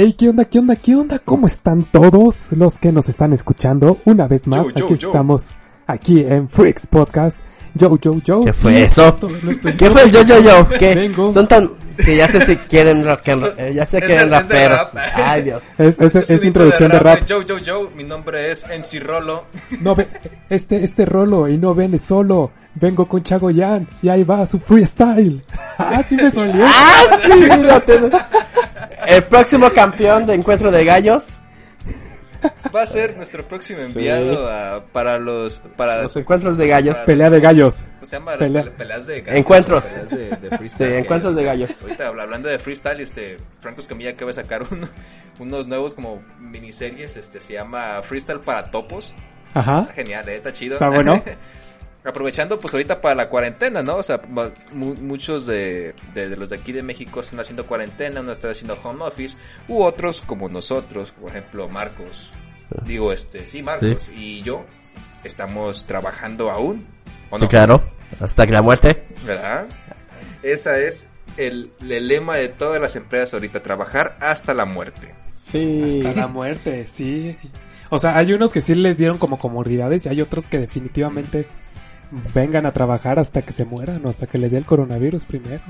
Hey, ¿qué onda, qué onda, qué onda? ¿Cómo están todos los que nos están escuchando? Una vez más, Yo, yo, aquí yo. estamos, aquí en Freaks Podcast. Yo, yo, yo. ¿Qué fue eso? ¿Qué fue el yo yo yo? ¿Qué? Vengo. Son tan que ya sé si quieren rock and roll, eh, ya sé que quieren raperos. rap. Ay Dios. Es, Este introducción de rap. Yo, yo, yo, mi nombre es MC Rolo. No ve, este, este rolo y no viene solo. Vengo con Chagoyan y ahí va su freestyle. Ah, sí me solió. Ah, sí, lo tengo. El próximo campeón de encuentro de gallos. Va a ser nuestro próximo enviado a- para los, para, Los encuentros de gallos. Pelea de gallos. ¿cómo se llama? Pelea. peleas de gallos, Encuentros. peleas de, de Sí, freestyle. encuentros de gallos. Ahorita habla- hablando de freestyle, este, Franco Escamilla acaba de sacar uno- unos nuevos como miniseries, este, se llama Freestyle para Topos. Ajá. Está genial, eh, está chido. Está bueno. Aprovechando pues ahorita para la cuarentena, ¿no? O sea, mu- mu- muchos de, de- de los de aquí de México están haciendo cuarentena, uno está haciendo home office, u otros como nosotros, por ejemplo Marcos, digo este, sí Marcos y yo estamos trabajando aún, ¿o Sí, no? claro. Hasta que la muerte. ¿Verdad? Esa es el, el lema de todas las empresas ahorita, trabajar hasta la muerte. Sí. Hasta la muerte, sí. O sea, hay unos que sí les dieron como comodidades y hay otros que definitivamente vengan a trabajar hasta que se mueran o hasta que les dé el coronavirus primero.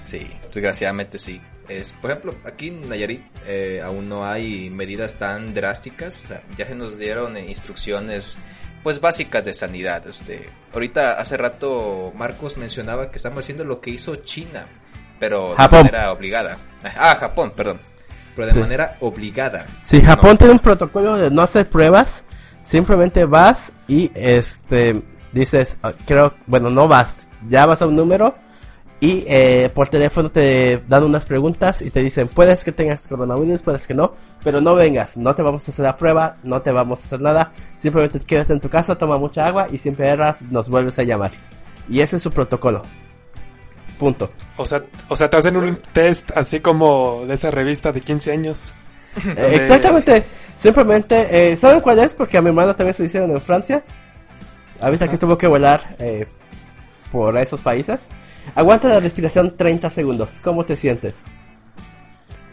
Sí, desgraciadamente sí. Es, por ejemplo, aquí en Nayarit eh, aún no hay medidas tan drásticas. O sea, ya se nos dieron eh, instrucciones pues básicas de sanidad. Este, ahorita hace rato Marcos mencionaba que estamos haciendo lo que hizo China, pero Japón. de manera obligada. Ah, Japón, perdón. Pero de Sí. manera obligada. Si No. Japón tiene un protocolo de no hacer pruebas, simplemente vas y este dices, ah, creo, bueno, no vas, ya vas a un número y eh, por teléfono te dan unas preguntas y te dicen, puedes que tengas coronavirus, puedes que no, pero no vengas, no te vamos a hacer la prueba, no te vamos a hacer nada, simplemente quédate en tu casa, toma mucha agua y siempre erras, nos vuelves a llamar. Y ese es su protocolo. Punto. O sea, o sea, te hacen un test así como de esa revista de 15 años. Eh, Exactamente. Simplemente, eh, ¿saben cuál es? Porque a mi hermana también se hicieron en Francia. Ahorita que tuvo que volar eh, por esos países. Aguanta la respiración 30 segundos. ¿Cómo te sientes?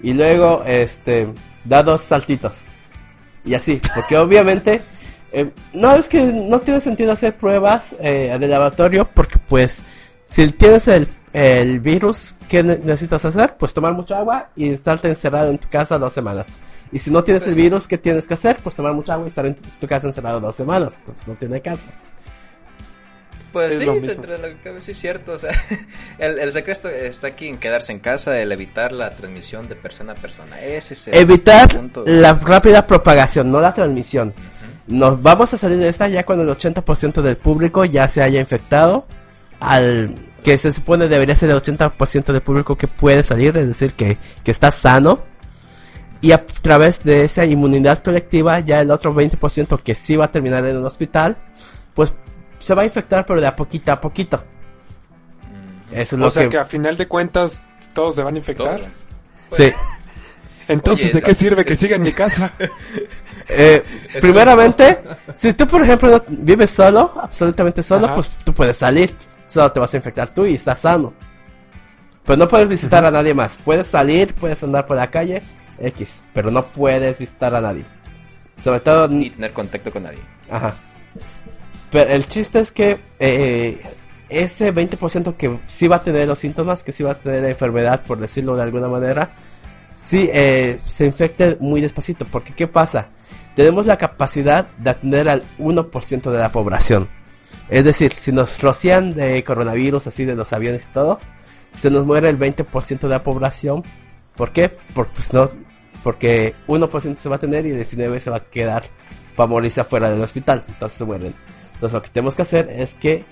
Y luego, este, da dos saltitos. Y así, porque obviamente, eh, no es que no tiene sentido hacer pruebas eh, de laboratorio, porque pues, si tienes el, el virus, ¿qué ne- necesitas hacer? Pues tomar mucha agua y estarte encerrado en tu casa dos semanas. Y si no tienes el virus, ¿qué tienes que hacer? Pues tomar mucha agua y estar en tu, tu casa encerrado dos semanas. Pues no tiene caso. Pues Es sí, lo mismo. dentro de sí es cierto. O sea, el, el secreto está aquí en quedarse en casa, el evitar la transmisión de persona a persona. Ese es el Evitar punto. la rápida propagación, no la transmisión. Nos vamos a salir de esta ya cuando el 80% del público ya se haya infectado. Al que se supone debería ser el 80% del público que puede salir, es decir, que, que está sano. Y a través de esa inmunidad colectiva, ya el otro 20% que sí va a terminar en un hospital, pues se va a infectar, pero de a poquito a poquito. Eso es lo O sea que... que a final de cuentas todos se van a infectar. Sí. Entonces, Oye, ¿de qué la- sirve que siga en mi casa? Eh, primeramente, si tú, por ejemplo, no vives solo, absolutamente solo, Ajá. pues tú puedes salir. Solo te vas a infectar tú y estás sano. Pero no puedes visitar a nadie más. Puedes salir, puedes andar por la calle, X. Pero no puedes visitar a nadie. Sobre todo, Ni tener contacto con nadie. Ajá. Pero el chiste es que eh, ese 20% que sí va a tener los síntomas, que sí va a tener la enfermedad, por decirlo de alguna manera, sí eh, se infecte muy despacito. Porque ¿qué pasa? tenemos la capacidad de atender al 1% de la población. Es decir, si nos rocian de coronavirus así de los aviones y todo, se nos muere el 20% de la población. ¿Por qué? Por, pues no, porque 1% se va a tener y 19 se va a quedar para morirse afuera del hospital. Entonces se mueren. Entonces lo que tenemos que hacer es que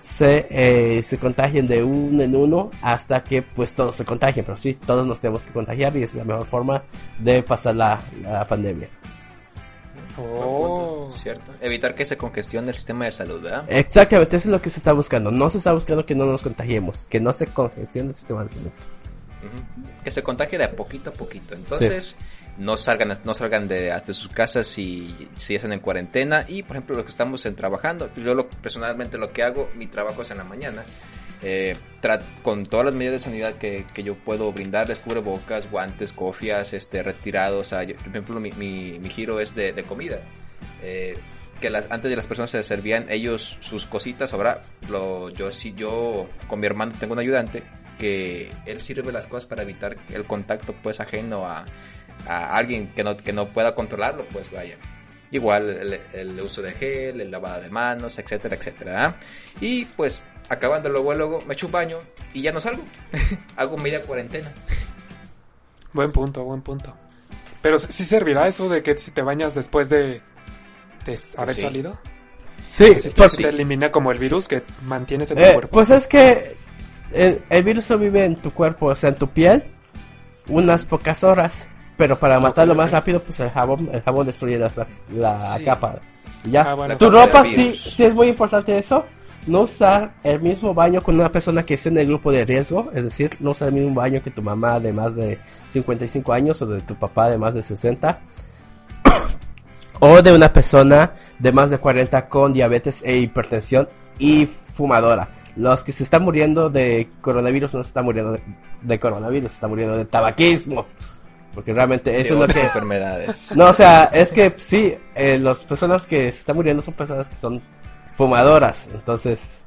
se, eh, se contagien de uno en uno hasta que pues todos se contagien. Pero sí, todos nos tenemos que contagiar y es la mejor forma de pasar la, la pandemia. Oh. ¿Cierto? Evitar que se congestione el sistema de salud, ¿verdad? Exactamente, eso es lo que se está buscando. No se está buscando que no nos contagiemos, que no se congestione el sistema de salud. Que se contagie de a poquito a poquito. Entonces, no salgan no salgan de, de sus casas si, si están en cuarentena. Y, por ejemplo, los que estamos en trabajando, yo lo, personalmente lo que hago, mi trabajo es en la mañana. Eh, con todas las medidas de sanidad que, que yo puedo brindarles, cubrebocas, guantes, cofias, este, retirados. Por ejemplo, mi, mi, mi giro es de, de comida. Eh, que las, antes de las personas se servían ellos sus cositas. Ahora, lo, yo sí, yo con mi hermano tengo un ayudante que él sirve las cosas para evitar el contacto pues ajeno a, a alguien que no, que no pueda controlarlo, pues vaya. Igual el, el uso de gel, el lavado de manos, etcétera, etcétera. ¿ah? Y pues acabando luego, luego me echo un baño y ya no salgo. Hago media cuarentena. Buen punto, buen punto. Pero sí servirá eso de que si te bañas después de, de haber sí. salido. Sí, Si te, pues, te elimina como el virus que mantienes en tu eh, cuerpo. pues es que el, el virus no vive en tu cuerpo, o sea, en tu piel, unas pocas horas. Pero para matarlo más rápido, pues el jabón, el jabón destruye la, la Sí. capa. Ya. Ah, bueno. Tu ropa sí, sí es muy importante eso. No usar el mismo baño con una persona que esté en el grupo de riesgo, es decir, no usar el mismo baño que tu mamá de más de 55 años o de tu papá de más de 60. o de una persona de más de 40 con diabetes e hipertensión y fumadora. Los que se están muriendo de coronavirus no se están muriendo de, de coronavirus, se están muriendo de tabaquismo. Porque realmente eso de es lo que... enfermedades. No, o sea, es que sí, eh, las personas que se están muriendo son personas que son fumadoras, entonces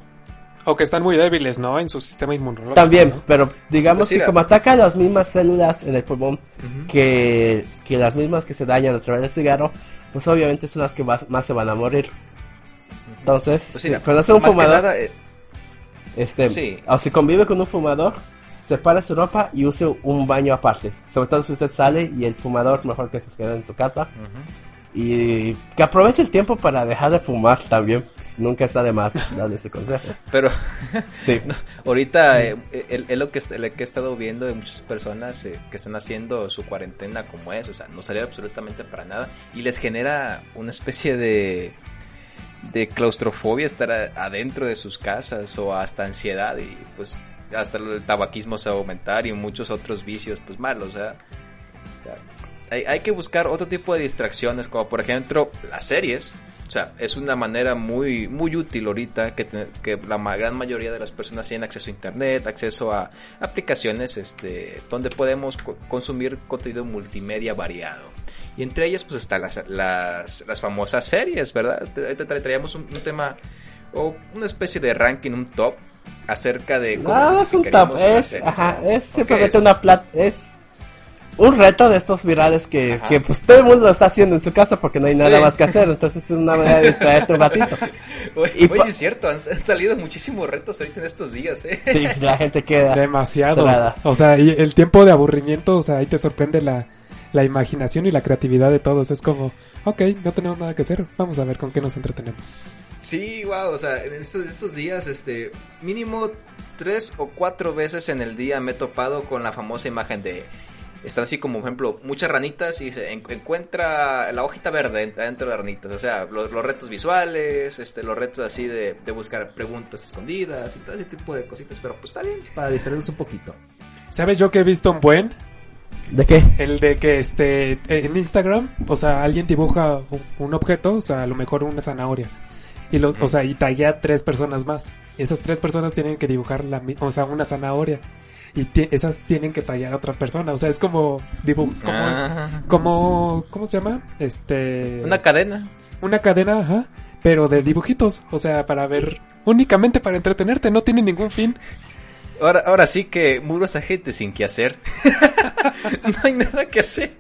O que están muy débiles, ¿no? En su sistema inmunológico. también, ¿no? pero digamos Pues que como ataca las mismas células en el pulmón que, que las mismas que se dañan a través del cigarro, pues obviamente son las que más, más se van a morir. Entonces, Pues si conoce a un fumador, nada, eh, este, sí. o si convive con un fumador, separe su ropa y use un baño aparte. Sobre todo si usted sale y el fumador mejor que se quede en su casa. Y que aproveche el tiempo para dejar de fumar también. pues, nunca está de más darle ese consejo. pero Sí. ahorita eh, es es lo que, lo que he estado viendo de muchas personas eh, que están haciendo su cuarentena como es, o sea, no salir absolutamente para nada y les genera una especie de de claustrofobia estar adentro de sus casas o hasta ansiedad y pues hasta el tabaquismo se va a aumentar y muchos otros vicios pues malos, o sea, hay, hay que buscar otro tipo de distracciones como por ejemplo las series. O sea, es una manera muy muy útil ahorita que, que la gran mayoría de las personas tienen acceso a internet, acceso a aplicaciones este donde podemos co- consumir contenido multimedia variado. Y entre ellas pues están las, las, las famosas series, ¿verdad? Ahorita tra- traíamos un, un tema o una especie de ranking, un top acerca de cómo No, es un tap, es, ajá, es ¿O simplemente es? una plat, es un reto de estos virales que, que pues todo el mundo lo está haciendo en su casa porque no hay nada Sí. más que hacer, entonces es una manera de distraerte un ratito. Oye, Y oye, es cierto, han, han salido muchísimos retos ahorita en estos días, ¿eh? Sí, la gente queda Demasiados. cerrada. O sea, y el tiempo de aburrimiento, o sea, ahí te sorprende la, la imaginación y la creatividad de todos. Es como, ok, no tenemos nada que hacer, vamos a ver con qué nos entretenemos. Sí, wow, o sea, en estos, estos días, este, mínimo tres o cuatro veces en el día me he topado con la famosa imagen de, están así como, por ejemplo, muchas ranitas y se en- encuentra la hojita verde ent- dentro de las ranitas, o sea, los, los retos visuales, este, los retos así de, de buscar preguntas escondidas y todo ese tipo de cositas, pero pues está bien, para distraernos un poquito. ¿Sabes yo que he visto un buen? ¿De qué? El de que este en Instagram, o sea, alguien dibuja un, un objeto, o sea, a lo mejor una zanahoria. Y lo, o sea, y taguea a tres personas más. Esas tres personas tienen que dibujar la o sea, una zanahoria. Y esas tienen que tallar a otra persona. O sea, es como dibujo, como, Ah, como, ¿cómo se llama? Este, una cadena. una cadena, ajá, pero de dibujitos. O sea, para ver, únicamente para entretenerte, no tiene ningún fin. Ahora, ahora sí que muros a gente sin que hacer. no hay nada que hacer.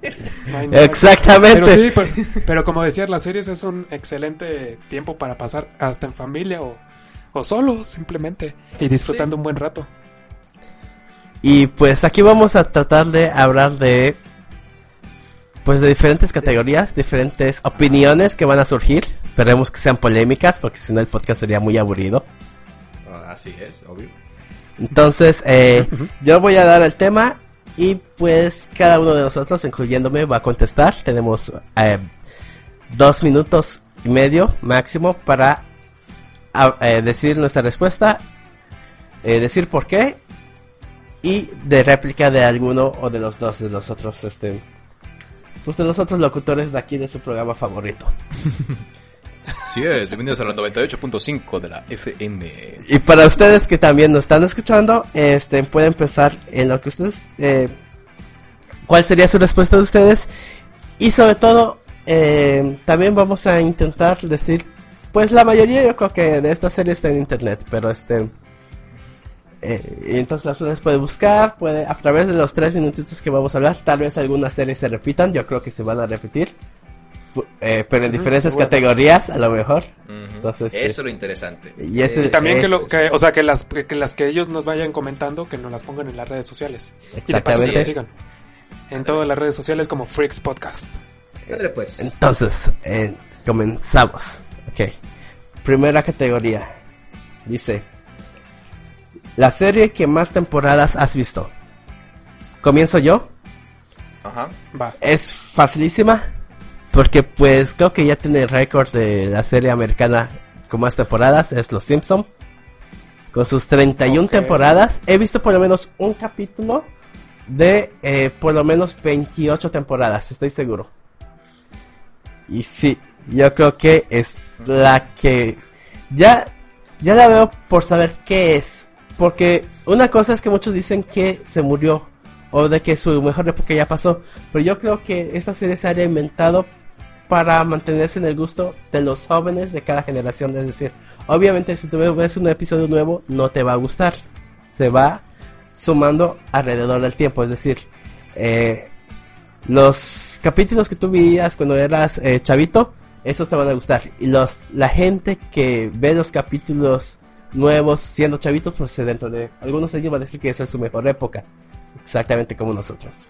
No que- Exactamente. Pero sí, pero, pero como decías, las series es un excelente tiempo para pasar hasta en familia o, o solo, simplemente, y disfrutando Sí. un buen rato. Y pues aquí vamos a tratar de hablar de pues de diferentes categorías, diferentes opiniones que van a surgir. Esperemos que sean polémicas porque si no el podcast sería muy aburrido. Ah, Así es, obvio. Entonces, eh, yo voy a dar el tema y pues cada uno de nosotros, incluyéndome, va a contestar. Tenemos eh, dos minutos y medio máximo para ah, eh, decir nuestra respuesta, eh, decir por qué y de réplica de alguno o de los dos de nosotros, este, pues de los otros locutores de aquí de su programa favorito. Sí es, bienvenidos a la 98.5 de la FM. Y para ustedes que también nos están escuchando, este, pueden pensar en lo que ustedes, eh, cuál sería su respuesta de ustedes. Y sobre todo, eh, también vamos a intentar decir, pues la mayoría yo creo que de esta serie está en internet, pero este, eh, entonces las personas pueden buscar, puede, a través de los tres minutitos que vamos a hablar, tal vez algunas series se repitan, yo creo que se van a repetir. Eh, pero en diferentes seguro. categorías, a lo mejor. Ujú. Entonces, sí. Eso es lo interesante. Y ese- Eh, También que, lo, que, o sea, que las, que las que ellos nos vayan comentando, que nos las pongan en las redes sociales. Y de Exactamente. sigan. En todas las redes sociales como Freaks Podcast. Pues. Entonces, eh, comenzamos. Ok. Primera categoría. Dice. La serie que más temporadas has visto. Comienzo yo. Ajá. Va. Es facilísima. Porque pues creo que ya tiene el récord de la serie americana con más temporadas. Es Los Simpson. Con sus 31 Ok. temporadas. He visto por lo menos un capítulo de eh, por lo menos 28 temporadas. Estoy seguro. Y sí, yo creo que es la que ya ya la veo por saber qué es, porque una cosa es que muchos dicen que se murió o de que su mejor época ya pasó, pero yo creo que esta serie se ha inventado para mantenerse en el gusto de los jóvenes de cada generación, es decir, obviamente si tú ves un episodio nuevo no te va a gustar, se va sumando alrededor del tiempo, es decir, eh, los capítulos que tú veías cuando eras eh, chavito, esos te van a gustar. Y los la gente que ve los capítulos nuevos siendo chavitos, pues dentro de algunos años va a decir que esa es su mejor época. Exactamente como nosotros.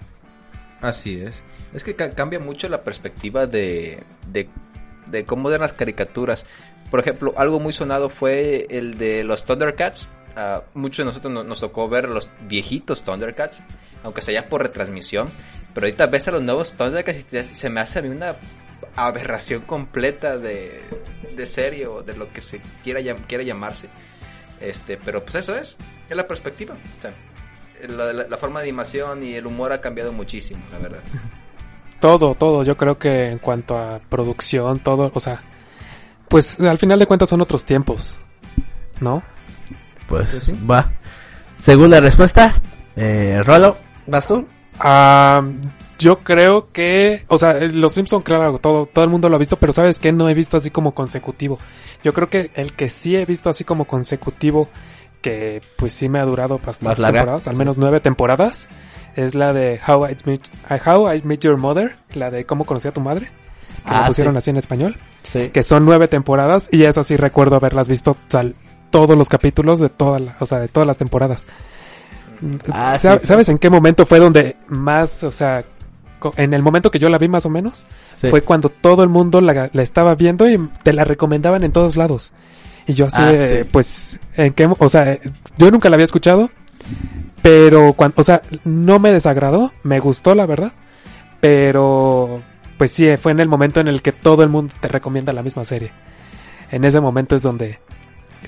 Así es. Es que ca- cambia mucho la perspectiva de, de, cómo eran las caricaturas. Por ejemplo, algo muy sonado fue el de los Thundercats. Ah, muchos de nosotros no- nos tocó ver los viejitos Thundercats, aunque sea ya por retransmisión. Pero ahorita ves a los nuevos Thundercats y se me hace a mí una aberración completa de, de serie o de lo que se quiera, quiera llamarse. Este, pero pues eso es, es la perspectiva. O sea, la, la- la forma de animación y el humor ha cambiado muchísimo, la verdad. Todo, todo. Yo creo que en cuanto a producción, todo, o sea, pues al final de cuentas son otros tiempos, ¿no? Pues va. Segunda respuesta. Eh, Rolo, ¿vas tú? Ah, yo creo que, o sea, eh, Los Simpson, claro, todo, todo el mundo lo ha visto, pero sabes que no he visto así como consecutivo. Yo creo que el que sí he visto así como consecutivo, que pues sí me ha durado bastantes temporadas, al sí. menos nueve temporadas, es la de How I Met, How I Met Your Mother, la de Cómo conocí a tu madre, que Ah, la pusieron sí. así en español, Sí. que son nueve temporadas y esas sí recuerdo haberlas visto, todos los capítulos de toda la, o sea, de todas las temporadas. Ah. ¿Sabes en qué momento fue donde más, o sea, en el momento que yo la vi más o menos, Sí. fue cuando todo el mundo la, la estaba viendo y te la recomendaban en todos lados. Y yo así, Ah, de, sí. pues, en qué, o sea, yo nunca la había escuchado, pero cuando, o sea, no me desagradó, me gustó la verdad, pero, pues sí, fue en el momento en el que todo el mundo te recomienda la misma serie. En ese momento es donde,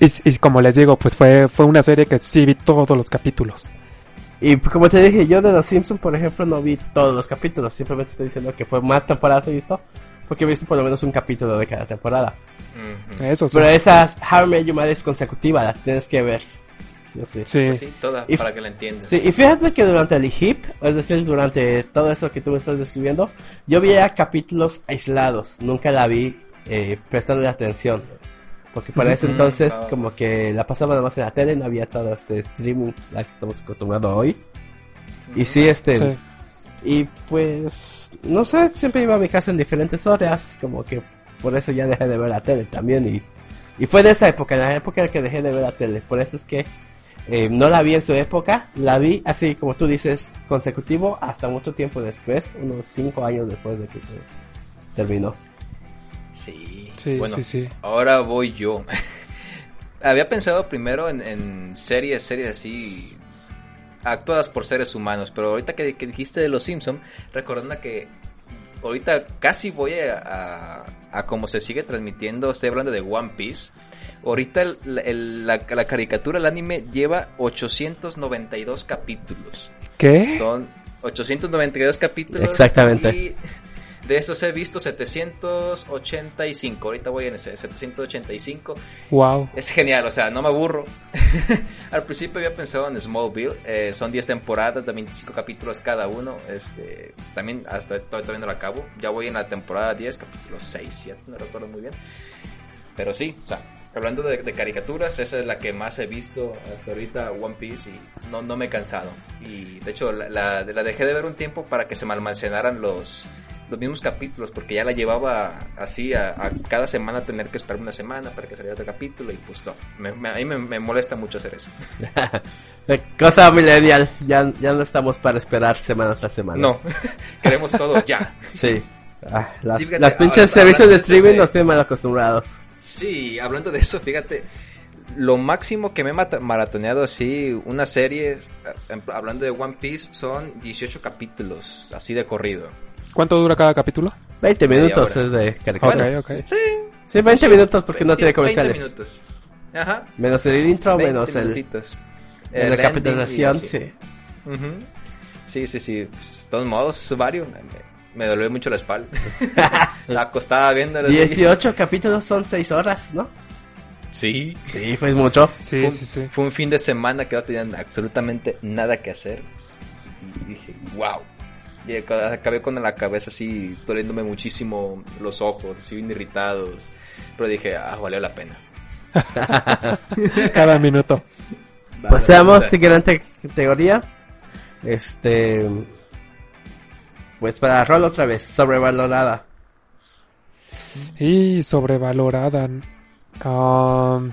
y, y como les digo, pues fue, fue una serie que sí vi todos los capítulos. Y como te dije, yo de Los Simpsons, por ejemplo, no vi todos los capítulos. Simplemente estoy diciendo que fue más temporadas he visto. Porque he visto por lo menos un capítulo de cada temporada. Ujú. Eso sí. Pero esa How Met Your Mother es consecutiva, la tienes que ver. Sí sí. Sí. Pues sí, toda, Y- para que la entiendas. Sí, y fíjate que durante el HIP, es decir, durante todo eso que tú me estás describiendo, yo veía capítulos aislados, nunca la vi eh, prestando atención. Porque para ese entonces, como que la pasaba nada más en la tele, no había todo este streaming al que estamos acostumbrados hoy. Y sí, este. Sí. Y pues, no sé, siempre iba a mi casa en diferentes horas, como que por eso ya dejé de ver la tele también. Y, y fue de esa época, en la época en la que dejé de ver la tele. Por eso es que eh, no la vi en su época, la vi así como tú dices, consecutivo, hasta mucho tiempo después, unos cinco años después de que se terminó. Sí. Sí, bueno, sí, sí. ahora voy yo. Había pensado primero en, en series, series así actuadas por seres humanos, pero ahorita que, que dijiste de Los Simpson, recordando que ahorita casi voy a, a, a como se sigue transmitiendo, estoy hablando de One Piece. Ahorita el- el- la, la caricatura, el anime, lleva 892 capítulos. ¿Qué? Son 892 capítulos. Exactamente. Y de esos he visto 785. Ahorita voy en ese 785. Wow. Es genial, o sea, no me aburro. Al principio había pensado en Smallville. eh, son 10 temporadas de 25 capítulos cada uno. Este, también hasta todavía no lo acabo. Ya voy en la temporada 10, capítulo 6, 7, no recuerdo muy bien. Pero sí, o sea, hablando de, de caricaturas, esa es la que más he visto hasta ahorita, One Piece, y no, no me he cansado. Y de hecho, la, la, la dejé de ver un tiempo para que se me almacenaran los, los mismos capítulos, porque ya la llevaba así a, a cada semana tener que esperar una semana para que saliera otro capítulo, y pues no, me, me- a mí me, me molesta mucho hacer eso. Cosa millennial, ya, ya no estamos para esperar semana tras semana. No, queremos todo ya. Sí. Ah, las, Sí, fíjate, las pinches ahora- servicios de streaming de- nos tienen mal acostumbrados. Sí, hablando de eso, fíjate, lo máximo que me he mata- maratoneado así, una serie, eh, hablando de One Piece, son 18 capítulos, así de corrido. ¿Cuánto dura cada capítulo? 20 Media minutos es de caricatura. Ok, ok. Sí, Sí, 20 minutos porque no tiene 20 comerciales. minutos. Ajá. Menos el intro, 20 menos el, minutitos. el El recapitulación, ending y así. sí. Sí, sí, sí. Pues, De todos modos, varios. Me, me dolió mucho la espalda. la acostaba viendo. así. 18 capítulos son 6 horas, ¿no? Sí. Sí, pues mucho. Sí, fue, un- sí, sí. fue un fin de semana que no tenían absolutamente nada que hacer. Y dije, wow. Y ac- acabé con la cabeza así, doliéndome muchísimo los ojos, así bien irritados. Pero dije, ah, valió la pena. Cada minuto. Pasamos, siguiente categoría. Este. Pues para rol otra vez, sobrevalorada. Y sobrevalorada. Um,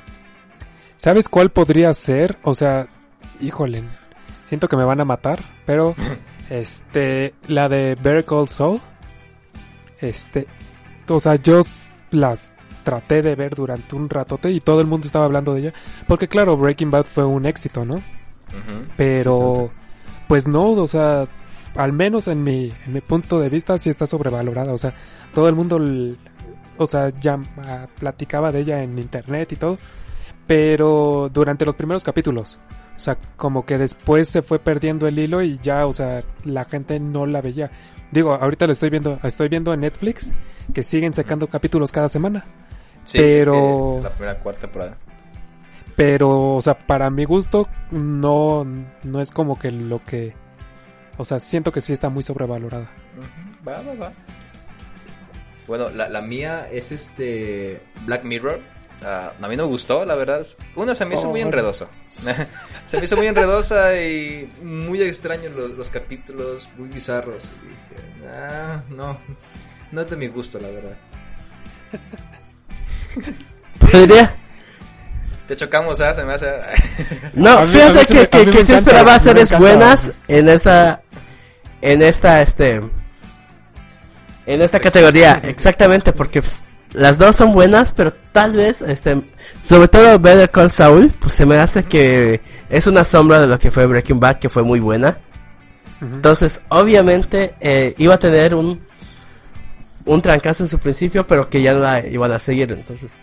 ¿Sabes cuál podría ser? O sea, híjole, siento que me van a matar, pero este, la de Better Call Saul, este, o sea, yo las traté de ver durante un ratote y todo el mundo estaba hablando de ella, porque claro, Breaking Bad fue un éxito, ¿no? Pero, pues no, o sea, al menos en mi, en mi punto de vista sí está sobrevalorada, o sea, todo el mundo, o sea, ya ah, platicaba de ella en internet y todo, pero durante los primeros capítulos, o sea, como que después se fue perdiendo el hilo y ya, o sea, la gente no la veía. Digo, ahorita lo estoy viendo, estoy viendo en Netflix que siguen sacando capítulos cada semana. Sí, Pero- es que la primera cuarta temporada. Pero, o sea, para mi gusto, no, no es como que lo que, o sea, siento que sí está muy sobrevalorada. Ujú, Va, va, va. Bueno, la, la mía es este Black Mirror. Ah, a mí no me gustó, la verdad. Una se me hizo Oh, muy bueno. enredosa. se me hizo muy enredosa y muy extraños los, los capítulos, muy bizarros. Y dije, ah, no, no es de mi gusto, la verdad. ¿Podría? Te chocamos, ¿ah? Se me hace... No, fíjate que, que, que me sí esperaba series buenas en esta, en esta, este, en esta categoría, exactamente, porque pues, las dos son buenas, pero tal vez, este, sobre todo Better Call Saul, pues se me hace que es una sombra de lo que fue Breaking Bad, que fue muy buena. Entonces, obviamente, eh, iba a tener un, un trancazo en su principio, pero que ya no la iban a seguir, entonces.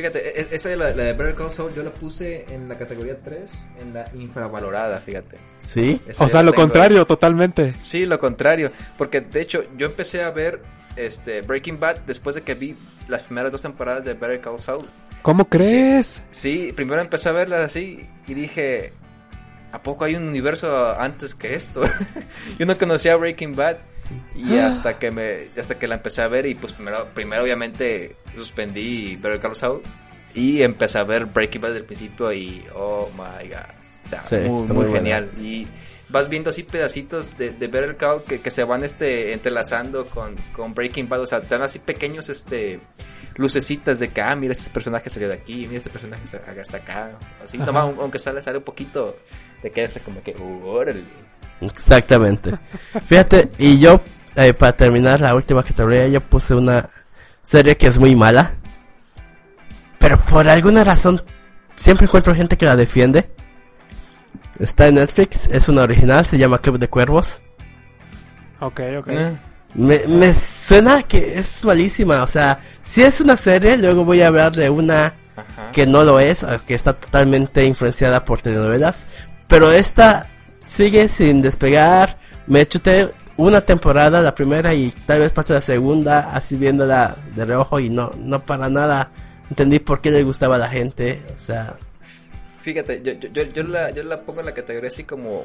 Fíjate, e- esa de la, la de Better Call Saul yo la puse en la categoría 3, en la infravalorada, fíjate. Sí. Esa O sea, lo contrario, totalmente. Sí, lo contrario, porque de hecho yo empecé a ver este Breaking Bad después de que vi las primeras dos temporadas de Better Call Saul. ¿Cómo crees? Sí, primero empecé a verlas así y dije, ¿a poco hay un universo antes que esto? yo no conocía Breaking Bad y hasta que me hasta que la empecé a ver y pues primero primero obviamente suspendí Better Call Saul Y empecé a ver Breaking Bad desde el principio y, oh my god, está Sí, muy, está muy, muy genial. Y vas viendo así pedacitos de, de Better Call que, que se van este entrelazando con, con Breaking Bad, o sea, te dan así pequeños este lucecitas de que, ah, mira, este personaje salió de aquí, mira, este personaje hasta acá, así, nomás, aunque sale, sale un poquito, te quedas como que, "Uh, órale. Exactamente. Fíjate, y yo, eh, para terminar la última categoría, yo puse una serie que es muy mala. Pero por alguna razón, siempre encuentro gente que la defiende. Está en Netflix, es una original, se llama Club de Cuervos. Ok, ok. Eh, Me, me suena que es malísima, o sea, si es una serie, luego voy a hablar de una Ajá. que no lo es, que está totalmente influenciada por telenovelas, pero esta sigue sin despegar, me chuté una temporada, la primera y tal vez parte de la segunda, así viéndola de reojo y no, no para nada. Entendí por qué le gustaba a la gente, o sea, Fíjate, yo, yo, la, yo la pongo en la categoría así como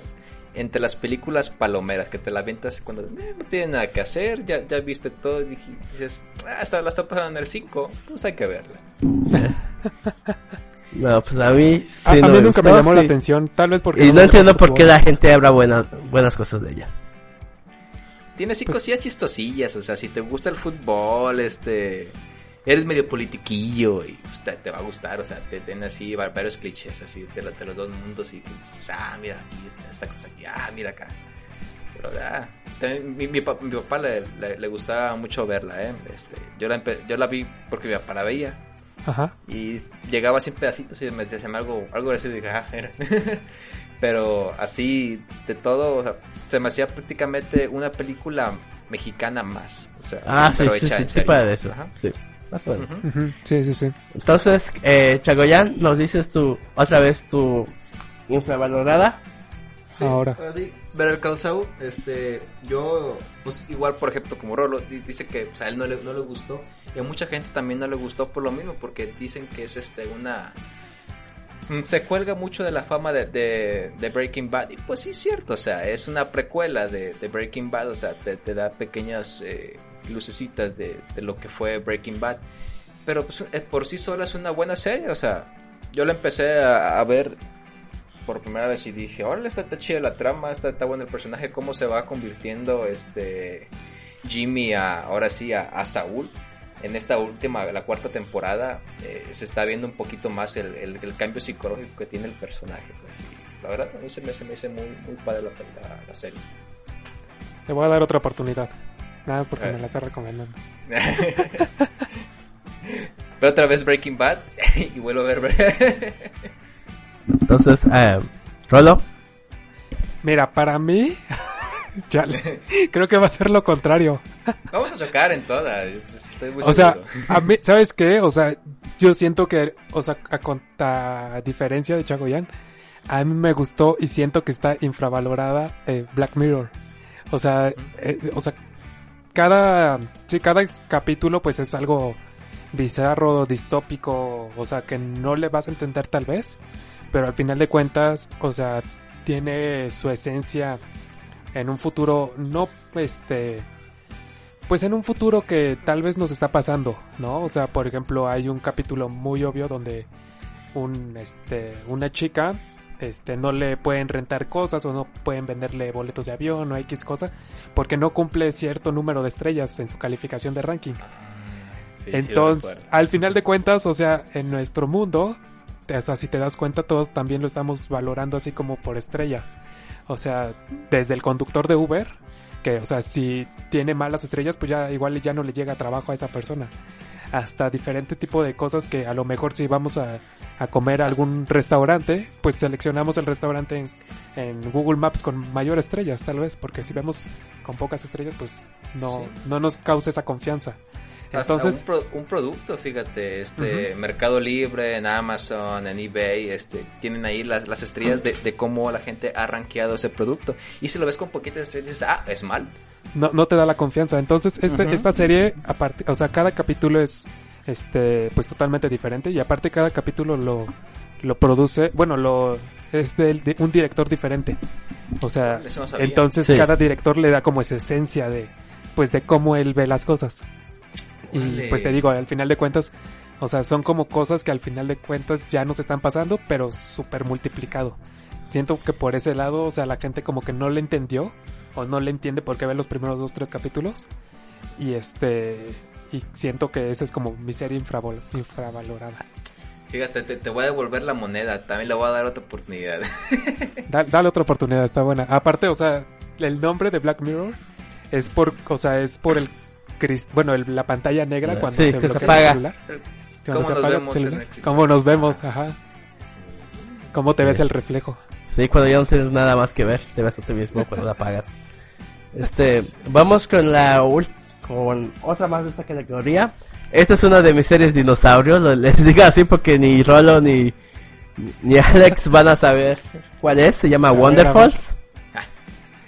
entre las películas palomeras, que te la avientas cuando eh, no tiene nada que hacer, ya, ya viste todo y dices, ah, esta la está pasando en el 5, pues hay que verla. no, pues a mí sí A, a no mí me nunca me llamó la atención, tal vez porque... Y no entiendo por qué la gente habla buenas buenas cosas de ella. Tiene así cosillas chistosillas, o sea, si te gusta el fútbol, este, eres medio politiquillo y pues, te, te va a gustar, o sea, te tiene así va- varios clichés así de, de los dos mundos y dices, ah, mira aquí esta, esta cosa aquí, ah, mira acá. Pero ah, también mi, mi, pa- mi papá le, le, le gustaba mucho verla, eh. Este, yo la empe- yo la vi porque mi papá la veía Ajá. y llegaba así en pedacitos y me decía algo, algo gracioso y dije, ah, era. Pero así de todo, o sea, se me hacía prácticamente una película mexicana más. O sea, Ah, sí, sí, sí, tipo de eso. Ajá. Sí, más o menos. Sí, sí, sí. Entonces, eh, Chagoyán, nos dices tu, otra vez tu infravalorada. Ahora. Ahora sí, ver el Saul, este, yo, pues igual, por ejemplo, como Rolo, di- dice que pues, a él no le, no le gustó, y a mucha gente también no le gustó por lo mismo, porque dicen que es este una... mm, Se cuelga mucho de la fama de, de, de Breaking Bad, y pues sí es cierto, o sea, es una precuela de, de Breaking Bad, o sea, te, te da pequeñas eh, lucecitas de, de lo que fue Breaking Bad, pero pues, eh, por sí sola es una buena serie, o sea, yo la empecé a, a ver por primera vez y dije, órale, está, está chida la trama, está, está bueno el personaje, cómo se va convirtiendo este Jimmy a, ahora sí, a, a Saúl. En esta última, la cuarta temporada, eh, se está viendo un poquito más el, el- el cambio psicológico que tiene el personaje. Pues, y la verdad, a mí se me, se me hace muy, muy padre la, la- la serie. Le voy a dar otra oportunidad. Nada más porque Eh. me la está recomendando. Pero otra vez Breaking Bad y vuelvo a ver. Entonces, eh, Rolo, Mira, para mí... Chale. Creo que va a ser lo contrario. Vamos a chocar en todas. Estoy muy O sea, a mí, ¿sabes qué? O sea, yo siento que, o sea, a, con- a diferencia de Chagoyan, a mí me gustó y siento que está infravalorada eh, Black Mirror. O sea, eh, o sea, cada, sí, cada capítulo pues es algo bizarro, distópico, o sea, que no le vas a entender tal vez, pero al final de cuentas, o sea, tiene su esencia en un futuro no, este, pues en un futuro que tal vez nos está pasando, ¿no? O sea, por ejemplo, hay un capítulo muy obvio donde un, este, una chica, este, no le pueden rentar cosas o no pueden venderle boletos de avión o X cosa porque no cumple cierto número de estrellas en su calificación de ranking. Sí, lo Entonces, al final de cuentas, o sea, en nuestro mundo, hasta si te das cuenta, todos también lo estamos valorando así como por estrellas. O sea, desde el conductor de Uber, que, o sea, si tiene malas estrellas, pues ya igual ya no le llega trabajo a esa persona. Hasta diferente tipo de cosas que a lo mejor si vamos a, a comer a algún restaurante, pues seleccionamos el restaurante en, en Google Maps con mayor estrellas, tal vez, porque si vemos con pocas estrellas, pues no, Sí. no nos causa esa confianza. Entonces, un, pro- un producto, fíjate, este Mercado Libre, en Amazon, en eBay, este, tienen ahí las, las estrellas de, de cómo la gente ha rankeado ese producto. Y si lo ves con poquitas estrellas, dices, ah, es mal. no, no te da la confianza. Entonces, este, esta serie, aparte, o sea, cada capítulo es, este, pues totalmente diferente y aparte cada capítulo lo, lo produce, bueno, lo, es del- de, un director diferente. O sea, no entonces Sí. cada director le da como esa esencia de, pues de cómo él ve las cosas. Y pues te digo, al final de cuentas, o sea, son como cosas que al final de cuentas ya nos están pasando, pero súper multiplicado. Siento que por ese lado, o sea, la gente como que no le entendió o no le entiende por qué ve los primeros dos, tres capítulos. Y este, y siento que esa es como mi serie infravalorada. Fíjate, te, te voy a devolver la moneda. También le voy a dar otra oportunidad. Da- dale otra oportunidad, está buena. Aparte, o sea, el nombre de Black Mirror es por, o sea, es por el, bueno, el- la pantalla negra cuando Sí, se, que se bloquea el apaga. celular. Cuando ¿Cómo se nos apaga el vemos celular. el ¿Cómo nos vemos? Ajá. ¿Cómo te ves el reflejo? Sí, cuando ya no tienes nada más que ver, te ves a ti mismo cuando la apagas. Este, vamos con la con otra más de esta categoría. Esta es una de mis series dinosaurios, lo- les digo así porque ni Rolo ni, ni Alex van a saber cuál es, se llama ver, Wonderfalls.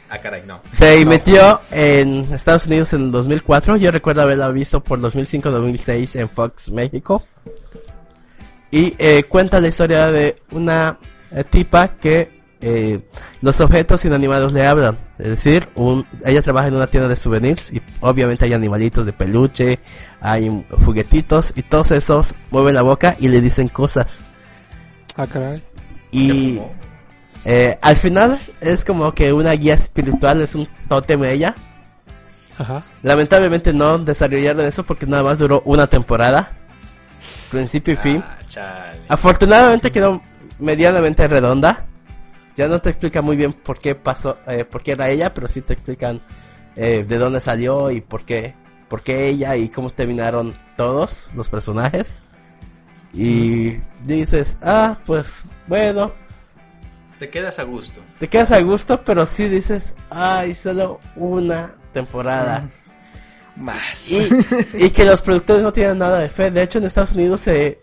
Ah, caray, no. Se metió en Estados Unidos en 2004. Yo recuerdo haberla visto por 2005-2006 en Fox México. Y eh, cuenta la historia de una eh, tipa que eh, los objetos inanimados le hablan. Es decir, un, ella trabaja en una tienda de souvenirs y obviamente hay animalitos de peluche, hay juguetitos y todos esos mueven la boca y le dicen cosas. Ah, caray. Y. eh, al final es como que una guía espiritual, es un tótem ella. Ajá. Lamentablemente no desarrollaron eso porque nada más duró una temporada. Principio y fin. Ah. Afortunadamente quedó medianamente redonda. Ya no te explica muy bien por qué pasó, eh, por qué era ella, pero sí te explican eh, de dónde salió y por qué, por qué ella y cómo terminaron todos los personajes. Y dices, ah, pues bueno, Te quedas a gusto. te quedas a gusto, pero sí dices, ay, solo una temporada. Más. Y, y que los productores no tienen nada de fe. De hecho, en Estados Unidos se,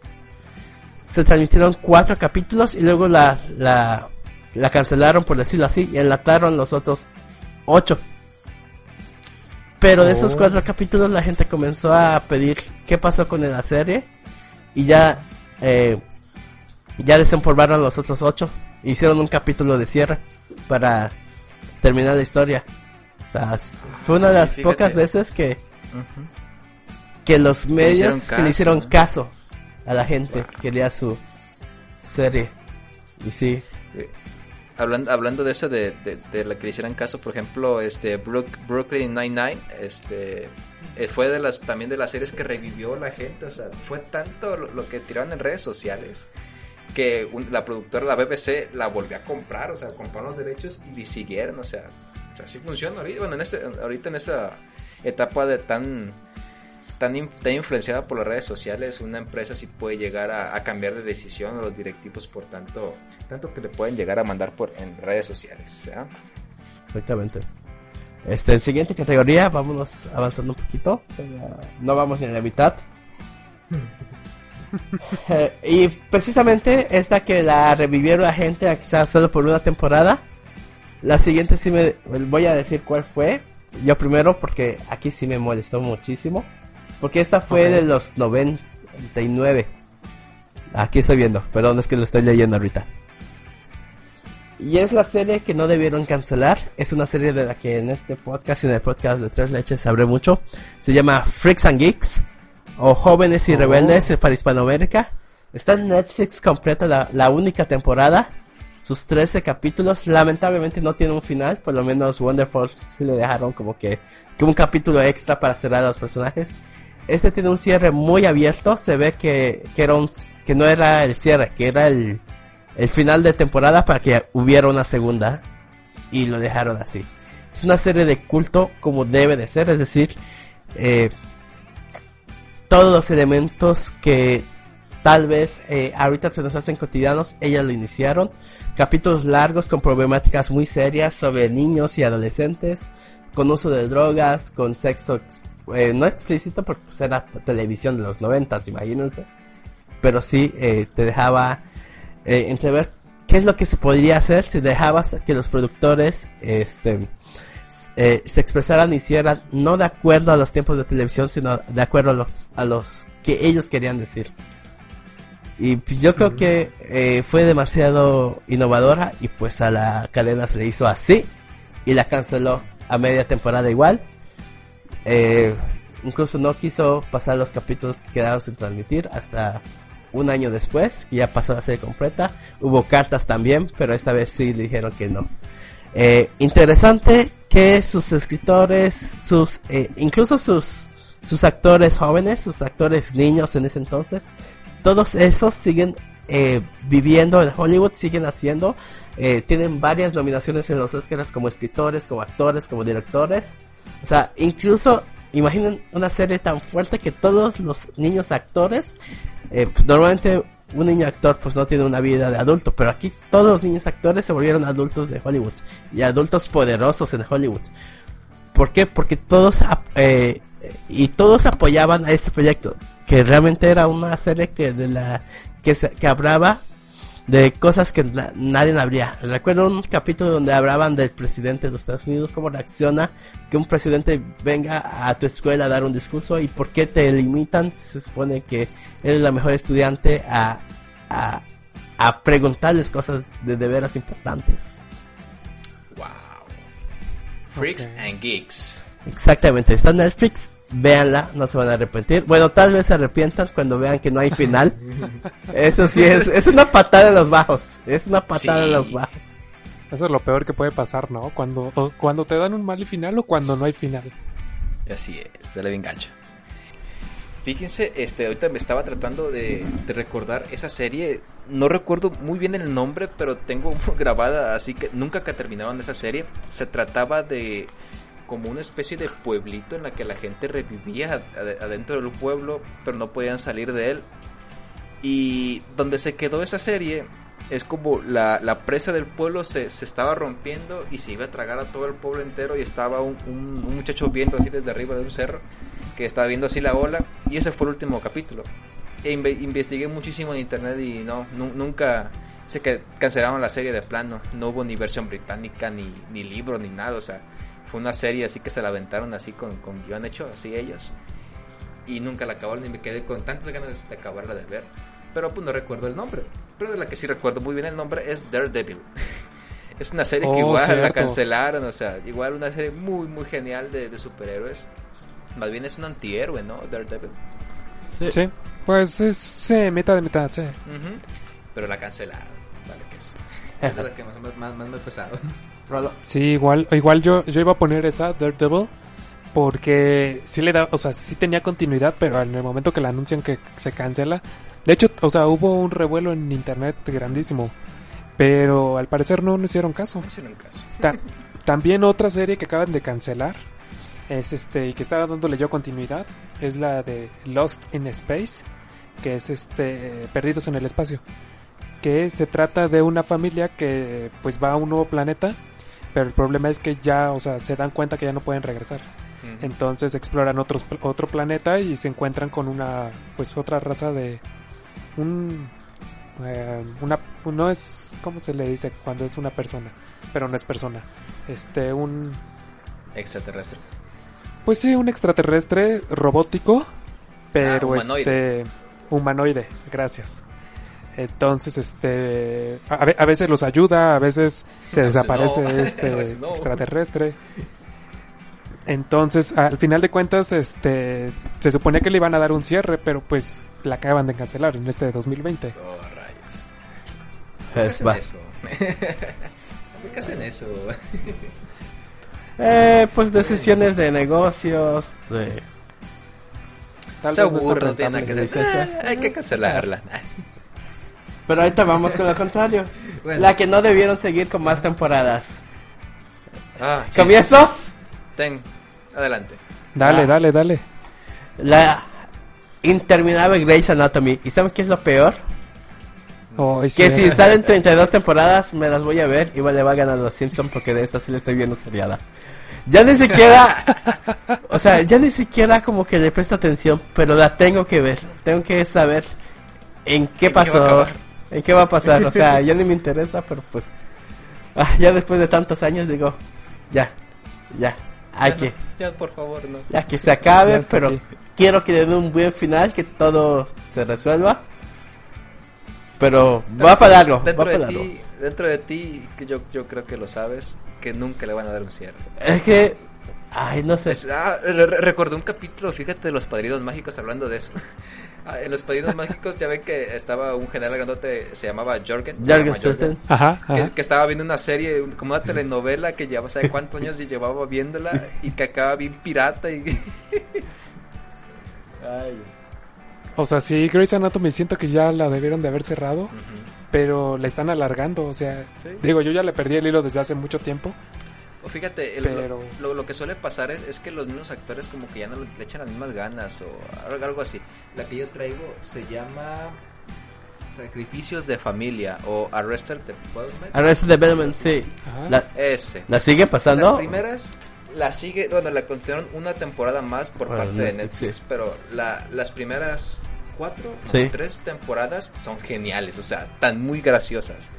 se transmitieron cuatro capítulos y luego la, la, la cancelaron, por decirlo así, y enlataron los otros ocho. Pero de esos Oh. cuatro capítulos la gente comenzó a pedir qué pasó con la serie y ya, eh, ya desempolvaron los otros ocho. Hicieron un capítulo de cierre para terminar la historia. O sea, fue una de las pocas veces que, que los medios que le hicieron caso, ¿no? caso a la gente que quería su serie. Y sí, Hablando, hablando de eso, de, de, de la que le hicieran caso, por ejemplo, este Brook- Brooklyn Nine-Nine, este, eh, fue de las, también de las series que revivió la gente, o sea, fue tanto lo, lo que tiraron en redes sociales que un- la productora, la BBC, la volvió a comprar, o sea, compraron los derechos y siguieron, o sea, o sea, así funciona ahorita, bueno, en este, ahorita en esa etapa de tan, tan, in- tan influenciada por las redes sociales, una empresa sí puede llegar a, a cambiar de decisión a los directivos por tanto, tanto que le pueden llegar a mandar por en redes sociales. ¿ya? exactamente. Este, en siguiente categoría, vámonos avanzando un poquito. Ya No vamos ni a la mitad. Y precisamente esta que la revivieron la gente, quizás solo por una temporada. La siguiente sí me voy a decir cuál fue. Yo primero porque aquí sí me molestó muchísimo. Porque esta fue de los 99. Aquí estoy viendo, perdón, es que lo estoy leyendo ahorita. Y es la serie que no debieron cancelar. Es una serie de la que en este podcast y en el podcast de Tres Leches hablé mucho. Se llama Freaks and Geeks. O Jóvenes y Oh. Rebeldes para Hispanoamérica. Está en Netflix completa la, la única temporada. Sus 13 capítulos. Lamentablemente no tiene un final. Por lo menos Wonderful sí le dejaron como que, como un capítulo extra para cerrar a los personajes. Este tiene un cierre muy abierto. Se ve que, que, era un, que no era el cierre, que era el, el final de temporada para que hubiera una segunda. Y lo dejaron así. Es una serie de culto como debe de ser. Es decir, eh, todos los elementos que tal vez eh, ahorita se nos hacen cotidianos, ellas lo iniciaron. Capítulos largos con problemáticas muy serias sobre niños y adolescentes, con uso de drogas, con sexo ex- eh, no explícito porque pues, era televisión de los noventas, imagínense. Pero sí eh, te dejaba eh, entrever qué es lo que se podría hacer si dejabas que los productores este eh, se expresaran y hicieran no de acuerdo a los tiempos de televisión, sino de acuerdo a los, a los que ellos querían decir. Y pues, yo creo que eh, fue demasiado innovadora y pues a la cadena se le hizo así y la canceló a media temporada igual. Eh, incluso no quiso pasar los capítulos que quedaron sin transmitir hasta un año después, que ya pasó la serie completa. Hubo cartas también, pero esta vez sí le dijeron que no. Eh, interesante que sus escritores, sus, eh, incluso sus, sus actores jóvenes, sus actores niños en ese entonces, todos esos siguen eh, viviendo en Hollywood, siguen haciendo, eh, tienen varias nominaciones en los Oscars como escritores, como actores, como directores. O sea, incluso imaginen una serie tan fuerte que todos los niños actores, eh, normalmente un niño actor pues no tiene una vida de adulto, pero aquí todos los niños actores se volvieron adultos de Hollywood y adultos poderosos en Hollywood. ¿Por qué? Porque todos eh, y todos apoyaban a este proyecto, que realmente era una serie que de la que, se, que hablaba de cosas que na- nadie habría. Recuerdo un capítulo donde hablaban del presidente de los Estados Unidos, cómo reacciona que un presidente venga a tu escuela a dar un discurso y por qué te limitan si se supone que eres la mejor estudiante a, a, a preguntarles cosas de, de veras importantes. Wow. Freaks and Geeks. Exactamente, está en Netflix, véanla, no se van a arrepentir. Bueno, tal vez se arrepientan cuando vean que no hay final. Eso sí, es, es una patada en los bajos, es una patada Sí. en los bajos. Eso es lo peor que puede pasar, ¿no? Cuando, o cuando te dan un mal final o cuando no hay final. Así es, sale bien gancho. Fíjense, este, ahorita me estaba tratando de, de recordar esa serie. No recuerdo muy bien el nombre, pero tengo grabada, así que nunca que terminaron esa serie. Se trataba de como una especie de pueblito en la que la gente revivía ad- adentro del pueblo, pero no podían salir de él. Y donde se quedó esa serie es como la, la presa del pueblo se, se estaba rompiendo y se iba a tragar a todo el pueblo entero y estaba un, un- muchacho viendo así desde arriba de un cerro que estaba viendo así la ola y ese fue el último capítulo. E inve- investigué muchísimo en internet y no, nu- nunca se que cancelaron la serie de plano, no hubo ni versión británica ni, ni libro ni nada, o sea, fue una serie así que se la aventaron así con, con guion hecho, así ellos. Y nunca la acabaron y me quedé con tantas ganas de acabarla de ver. Pero pues no recuerdo el nombre. Pero de la que sí recuerdo muy bien el nombre es Daredevil. es una serie que Oh, igual la cierto. cancelaron, o sea, igual una serie muy, muy genial de, de superhéroes. Más bien es un antihéroe, ¿no? Daredevil. Sí. Pues es eh, mitad de mitad, sí. Ujú. Pero la cancelaron. es la que más, más, más, más me ha pesado. Sí, igual, igual yo, yo iba a poner esa Daredevil porque sí le da, o sea, sí tenía continuidad, pero en el momento que la anuncian que se cancela, de hecho, o sea, hubo un revuelo en internet grandísimo, pero al parecer no nos hicieron caso. No hicieron caso. Ta- también otra serie que acaban de cancelar es este y que estaba dándole yo continuidad es la de Lost in Space, que es este Perdidos en el espacio, que se trata de una familia que pues va a un nuevo planeta, pero el problema es que ya, o sea, se dan cuenta que ya no pueden regresar. Entonces exploran otros, otro planeta y se encuentran con una, pues otra raza de un, eh, una, no es, ¿cómo se le dice cuando es una persona? Pero no es persona. Este, un, Extraterrestre. pues sí, un extraterrestre robótico, pero Ah, humanoide. este, humanoide, gracias. Entonces, este, a, ve- a veces los ayuda, a veces se A veces desaparece no. este no. extraterrestre. Entonces, al final de cuentas, este, se suponía que le iban a dar un cierre, pero pues la acaban de cancelar en este 2020. Oh, rayos. Pues, ¿Por va. qué hacen eso? ¿Por qué hacen eso? Eh, pues decisiones de negocios, de... Tal Se aburre, no tiene que licencias. Ah, hay que cancelarla. Pero ahorita vamos con lo contrario. Bueno. La que no debieron seguir con más temporadas. Ah, sí. ¿Comienzo? Ten, adelante. Dale, Ah. dale, dale. La interminable Grey's Anatomy. ¿Y saben qué es lo peor? Oh, y Que sí. si salen 32 temporadas me las voy a ver. Igual le va a ganar a los Simpsons porque de esta sí le estoy viendo seriada. Ya ni siquiera... o sea, ya ni siquiera como que le presto atención, pero la tengo que ver. Tengo que saber en qué ¿En qué va a pasó. En qué va a pasar. O sea, ya ni me interesa, pero pues... ah, ya después de tantos años digo, ya, ya, hay Ya que... no, ya, por favor, no. Ya que se acabe, pero aquí. quiero que le dé un buen final, que todo se resuelva. Pero va para va Dentro para de largo. ti, dentro de ti, que yo, yo creo que lo sabes, que nunca le van a dar un cierre. Es que Ay, no sé. Es- ah, re- re- recordé un capítulo, fíjate, de los padrinos mágicos hablando de eso. Ah, en los padrinos mágicos ya ven que estaba un general grandote, se llamaba Jorgen. Jorgen Jorgen. Ajá, que, ajá. que estaba viendo una serie, como una telenovela que llevaba, ¿sabe cuántos años llevaba viéndola? Y que acaba bien pirata y... Ay, Dios. O sea, sí, Grey's Anatomy siento que ya la debieron de haber cerrado, Ujú. pero la están alargando, o sea, Sí. digo, yo ya le perdí el hilo desde hace mucho tiempo. O fíjate, el- Pero- lo, lo- lo que suele pasar es, es que los mismos actores como que ya no le le echan las mismas ganas o algo, algo así. La que yo traigo se llama Sacrificios de Familia o Arrested Development. Arrested Development, sí. Ajá. La, Ese. la sigue pasando. Las primeras la sigue, bueno, la continuaron una temporada más por Bueno, parte de Netflix, sí. pero la, las primeras cuatro Sí. o tres temporadas son geniales, o sea, tan muy graciosas.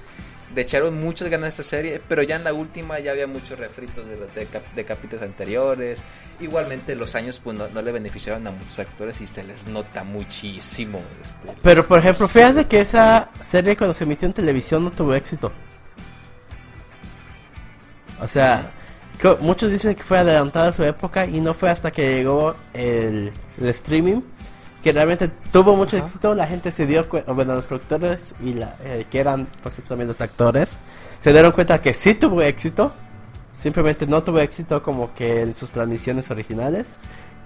Le echaron muchas ganas a esta serie, pero ya en la última ya había muchos refritos de, de, de capítulos anteriores. Igualmente los años pues no, no le beneficiaron a muchos actores y se les nota muchísimo. Este, Pero por ejemplo, fíjate que esa serie cuando se emitió en televisión no tuvo éxito. O sea, muchos dicen que fue adelantada a su época y no fue hasta que llegó el, el streaming que realmente tuvo mucho Ajá. éxito. La gente se dio cuenta, bueno, los productores y la, eh, que eran por cierto también los actores, se dieron cuenta que sí tuvo éxito. Simplemente no tuvo éxito como que en sus transmisiones originales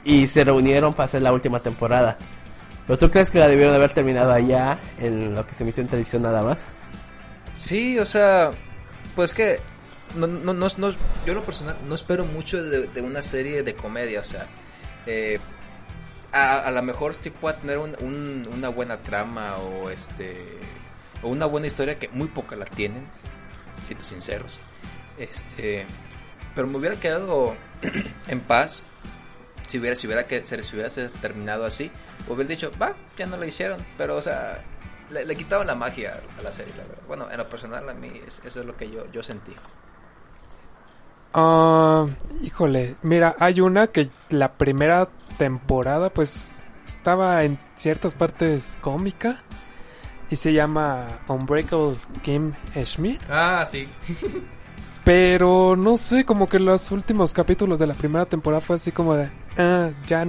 y se reunieron para hacer la última temporada. ¿Pero tú crees que la debieron haber terminado allá en lo que se emitió en televisión nada más? Sí, o sea, pues que no, no, no, no- yo en lo personal no espero mucho de, de una serie de comedia, o sea, eh, a, a lo mejor sí pueda tener un- un- una buena trama o este o una buena historia que muy pocas la tienen, siendo sinceros, este, pero me hubiera quedado en paz si hubiera si hubiera que se hubiera terminado así, hubiera dicho, va, ya no lo hicieron, pero o sea, le, le quitaban la magia a la serie, la verdad. Bueno, en lo personal a mí es- eso es lo que yo, yo sentí. Ah, híjole, mira, hay una que la primera temporada pues estaba en ciertas partes cómica y se llama Unbreakable Kim Schmidt, Ah, sí. pero no sé, como que los últimos capítulos de la primera temporada fue así como de, ah, ya,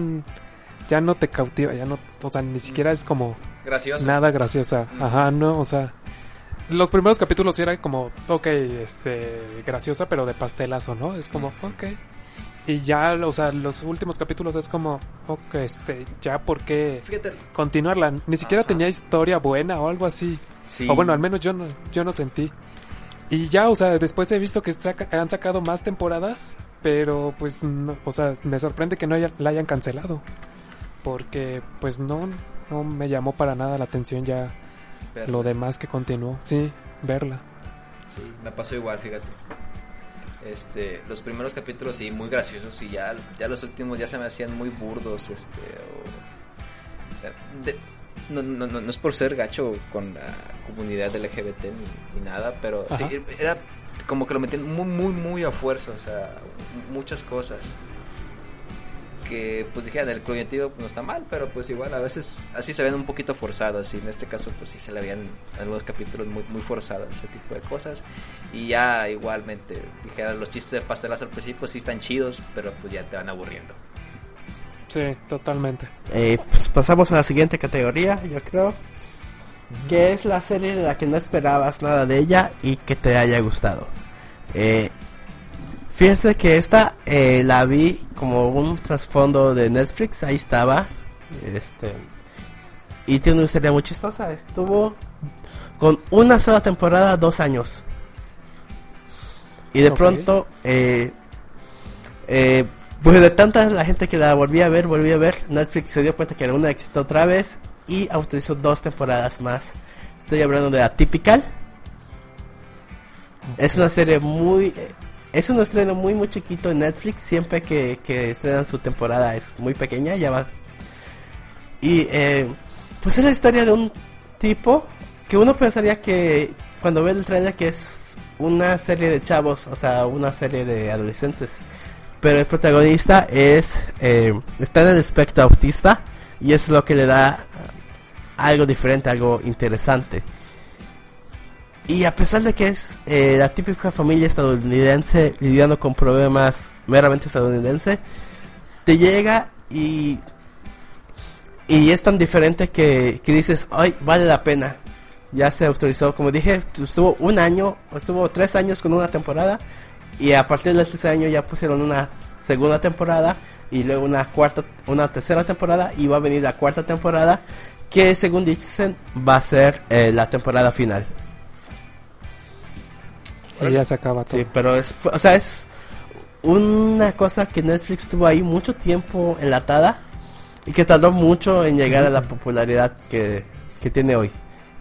ya no te cautiva, ya no, o sea, ni siquiera es como Gracioso. nada graciosa, ajá, no, o sea, los primeros capítulos eran como, ok, este, graciosa, pero de pastelazo, ¿no? Es como, ok. Y ya, o sea, los últimos capítulos es como, ok, este, ya, ¿por qué Fíjate. continuarla? Ni siquiera Ajá. tenía historia buena o algo así. Sí. O bueno, al menos yo no, yo no sentí. Y ya, o sea, después he visto que saca- han sacado más temporadas, pero pues, no, o sea, me sorprende que no haya- la hayan cancelado. Porque, pues no, no me llamó para nada la atención ya Lo demás que continuó. Sí, verla. Sí, me pasó igual, fíjate. Este, los primeros capítulos sí, muy graciosos y ya, ya los últimos ya se me hacían muy burdos, este, o... de- no, no, no, no es por ser gacho con la comunidad LGBT ni, ni nada, pero sí, era como que lo metían muy, muy, muy a fuerza, o sea, muchas cosas. Que pues dijeran, el cognitivo no está mal, pero pues igual a veces así se ven un poquito forzadas y en este caso pues sí se le veían algunos capítulos muy, muy forzadas ese tipo de cosas y ya igualmente dijeran los chistes de pastelazo al principio sí están chidos, pero pues ya te van aburriendo. Sí, totalmente. Eh, pues pasamos a la siguiente categoría, yo creo. Que es la serie de la que no esperabas nada de ella y que te haya gustado. Eh, fíjense que esta eh, la vi como un trasfondo de Netflix, ahí estaba. Este, y tiene una historia muy chistosa. Estuvo con una sola temporada, dos años. Y de pronto, eh, eh, pues de tanta la gente que la volvía a ver, volvía a ver, Netflix se dio cuenta que era un éxito otra vez y autorizó dos temporadas más. Estoy hablando de Atypical. Es una serie muy... Es un estreno muy muy chiquito en Netflix. Siempre que, que estrenan su temporada es muy pequeña, ya va. Y eh, pues es la historia de un tipo que uno pensaría que cuando ve el trailer que es una serie de chavos, o sea, una serie de adolescentes. Pero el protagonista es eh, está en el espectro autista y es lo que le da algo diferente, algo interesante. Y a pesar de que es eh, la típica familia estadounidense lidiando con problemas meramente estadounidense, te llega y y es tan diferente que, que dices, ay, vale la pena. Ya se autorizó, como dije, estuvo un año, estuvo tres años con una temporada y a partir de este año ya pusieron una segunda temporada y luego una cuarta, una tercera temporada y va a venir la cuarta temporada que según dicen va a ser eh, la temporada final. Y ya se acaba todo. Sí, pero es, o sea, es una cosa que Netflix tuvo ahí mucho tiempo enlatada y que tardó mucho en llegar a la popularidad que, que tiene hoy.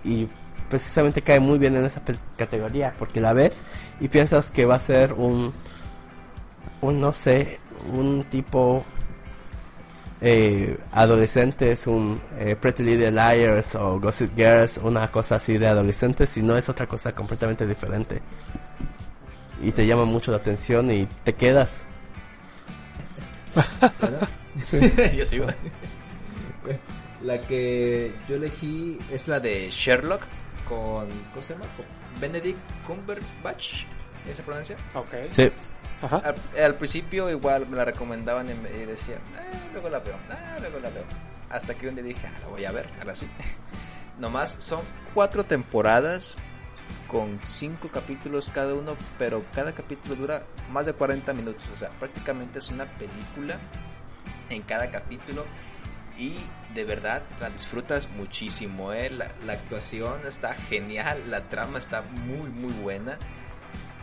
Y precisamente cae muy bien en esa categoría porque la ves y piensas que va a ser un, un no sé, un tipo eh, adolescentes, un eh, Pretty Little Liars o Gossip Girls, una cosa así de adolescentes, y no es otra cosa completamente diferente. Y te llama mucho la atención y te quedas. Sí. Yo sigo. La que yo elegí es la de Sherlock con. ¿Cómo se llama? Con Benedict Cumberbatch. ¿Esa pronuncia? Ok. Sí. Ajá. Al, al principio igual me la recomendaban y, decía, "Ah, luego la veo, ah, luego la veo. Hasta que un día dije, ah, la voy a ver, ahora sí. Nomás son cuatro temporadas con cinco capítulos cada uno, pero cada capítulo dura más de 40 minutos. O sea, prácticamente es una película en cada capítulo y de verdad la disfrutas muchísimo. ¿eh? La, la actuación está genial, la trama está muy, muy buena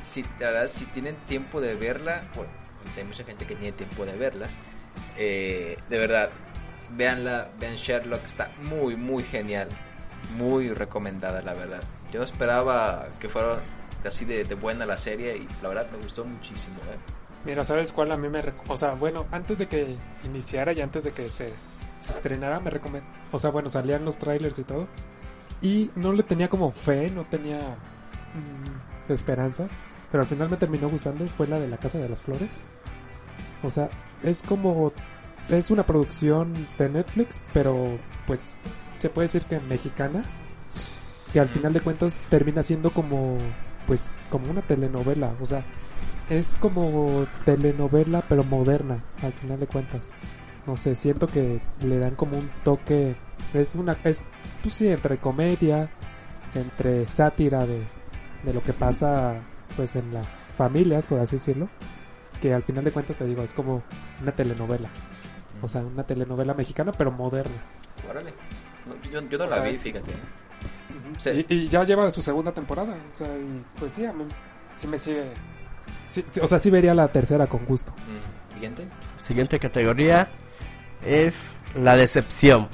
si, la verdad, si tienen tiempo de verla, bueno, hay mucha gente que tiene tiempo de verlas, eh, de verdad, véanla, vean Sherlock, está muy, muy genial, muy recomendada, la verdad. Yo esperaba que fuera así de, buena la serie y la verdad me gustó muchísimo. ¿eh? Mira, ¿sabes cuál a mí me... O sea, bueno, antes de que iniciara y antes de que se, se estrenara, me recomendó... O sea, bueno, salían los trailers y todo. Y no le tenía como fe, no tenía mm, esperanzas. Pero al final me terminó gustando y fue la de La Casa de las Flores. O sea, es como... Es una producción de Netflix, pero pues se puede decir que mexicana. Que al final de cuentas termina siendo como... Pues como una telenovela. O sea, es como telenovela pero moderna al final de cuentas no sé siento que le dan como un toque es una es pues sí entre comedia entre sátira de, de lo que pasa pues en las familias por así decirlo que al final de cuentas te digo es como una telenovela o sea una telenovela mexicana pero moderna Órale. No, yo, yo no O la sea, vi, fíjate. Sí. y, y ya lleva su segunda temporada o sea y pues sí a mí sí me sigue sí- sí, o sea sí vería la tercera con gusto Mm, Siguiente. Siguiente categoría es la decepción.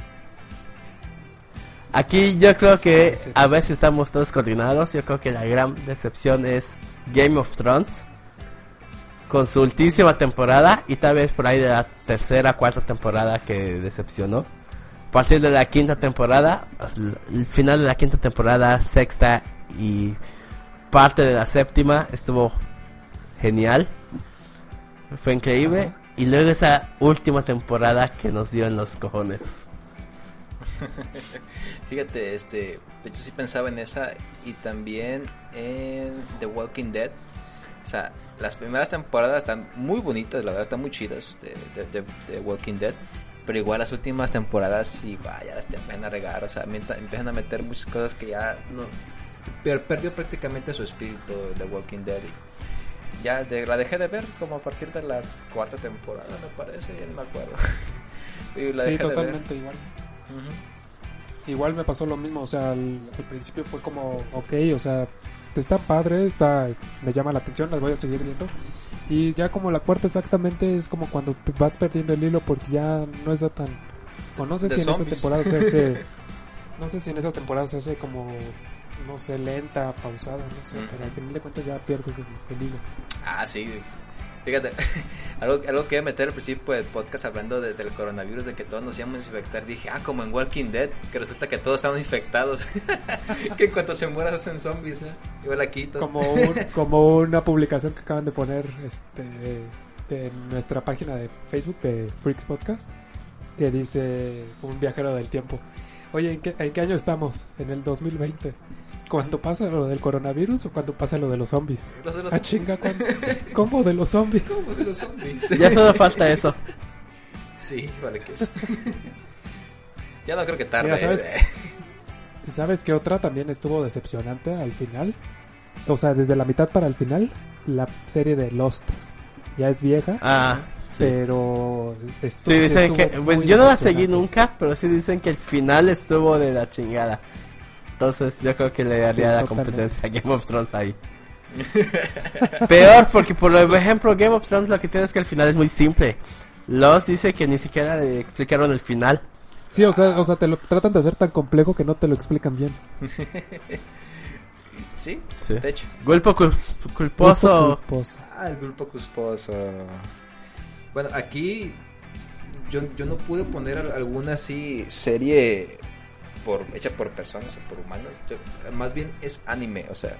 Aquí yo creo que a veces estamos todos coordinados. Yo creo que la gran decepción es Game of Thrones. Con su ultísima temporada y tal vez por ahí de la tercera, cuarta temporada que decepcionó. A partir de la quinta temporada, el final de la quinta temporada, sexta y parte de la séptima estuvo genial. Fue increíble. Ajá. Y luego esa última temporada que nos dio en los cojones. Fíjate, este, de hecho sí pensaba en esa y también en The Walking Dead. O sea, las primeras temporadas están muy bonitas, la verdad, están muy chidas de, de, de- de Walking Dead. Pero igual las últimas temporadas sí, vaya, las te empiezan a regar, o sea, empiezan a meter muchas cosas que ya no... per- perdió prácticamente su espíritu de Walking Dead y ya de- la dejé de ver como a partir de la cuarta temporada, me parece, ya no me acuerdo. Y la sí totalmente igual. Igual me pasó lo mismo, o sea, al, al principio fue como, ok, o sea, está padre, está, me llama la atención, las voy a seguir viendo. Y ya como la cuarta exactamente es como cuando vas perdiendo el hilo porque ya no está tan... O no sé si en esa temporada se hace... No sé si en esa temporada se hace como, no sé, lenta, pausada, no sé, Ujú. pero al final de cuentas ya pierdes el, el hilo. Ah, sí. Fíjate, algo, algo que iba a meter al principio del podcast hablando de- del coronavirus, de que todos nos íbamos a infectar. Dije, ah, como en Walking Dead, que resulta que todos estamos infectados. que en cuanto se mueran hacen zombies, ¿eh? Igual aquí todo. Como, un- como una publicación que acaban de poner este, en nuestra página de Facebook de Freaks Podcast que dice un viajero del tiempo. Oye, ¿en qué, ¿en qué año estamos? En el 2020. ¿Cuando pasa lo del coronavirus o cuando pasa lo de los zombies? Los de los Ah, chinga, ¿cuándo? ¿cómo de los zombies? ¿Cómo de los zombies? Ya solo falta eso. Sí, vale que es. ya no creo que tarde. Mira, ¿sabes? ¿Sabes qué otra también estuvo decepcionante al final? O sea, desde la mitad para el final, la serie de Lost. Ya es vieja, Ah, sí. pero... estu- Sí, dicen estuvo que... Pues yo no la seguí nunca, pero sí dicen que el final estuvo de la chingada. Entonces yo creo que le haría Sí, la totalmente. competencia a Game of Thrones ahí. Peor, porque por ejemplo Game of Thrones lo que tiene es que el final es muy simple. Lost dice que ni siquiera le explicaron el final. Sí, o sea, o sea, te lo tratan de hacer tan complejo que no te lo explican bien. sí, Sí. de hecho. Gulpo cul- culposo. Culposo. Ah, el grupo cusposo. Bueno, aquí yo, yo no pude poner al- alguna así serie por hecha por personas o por humanos. Yo- más bien es anime, o sea,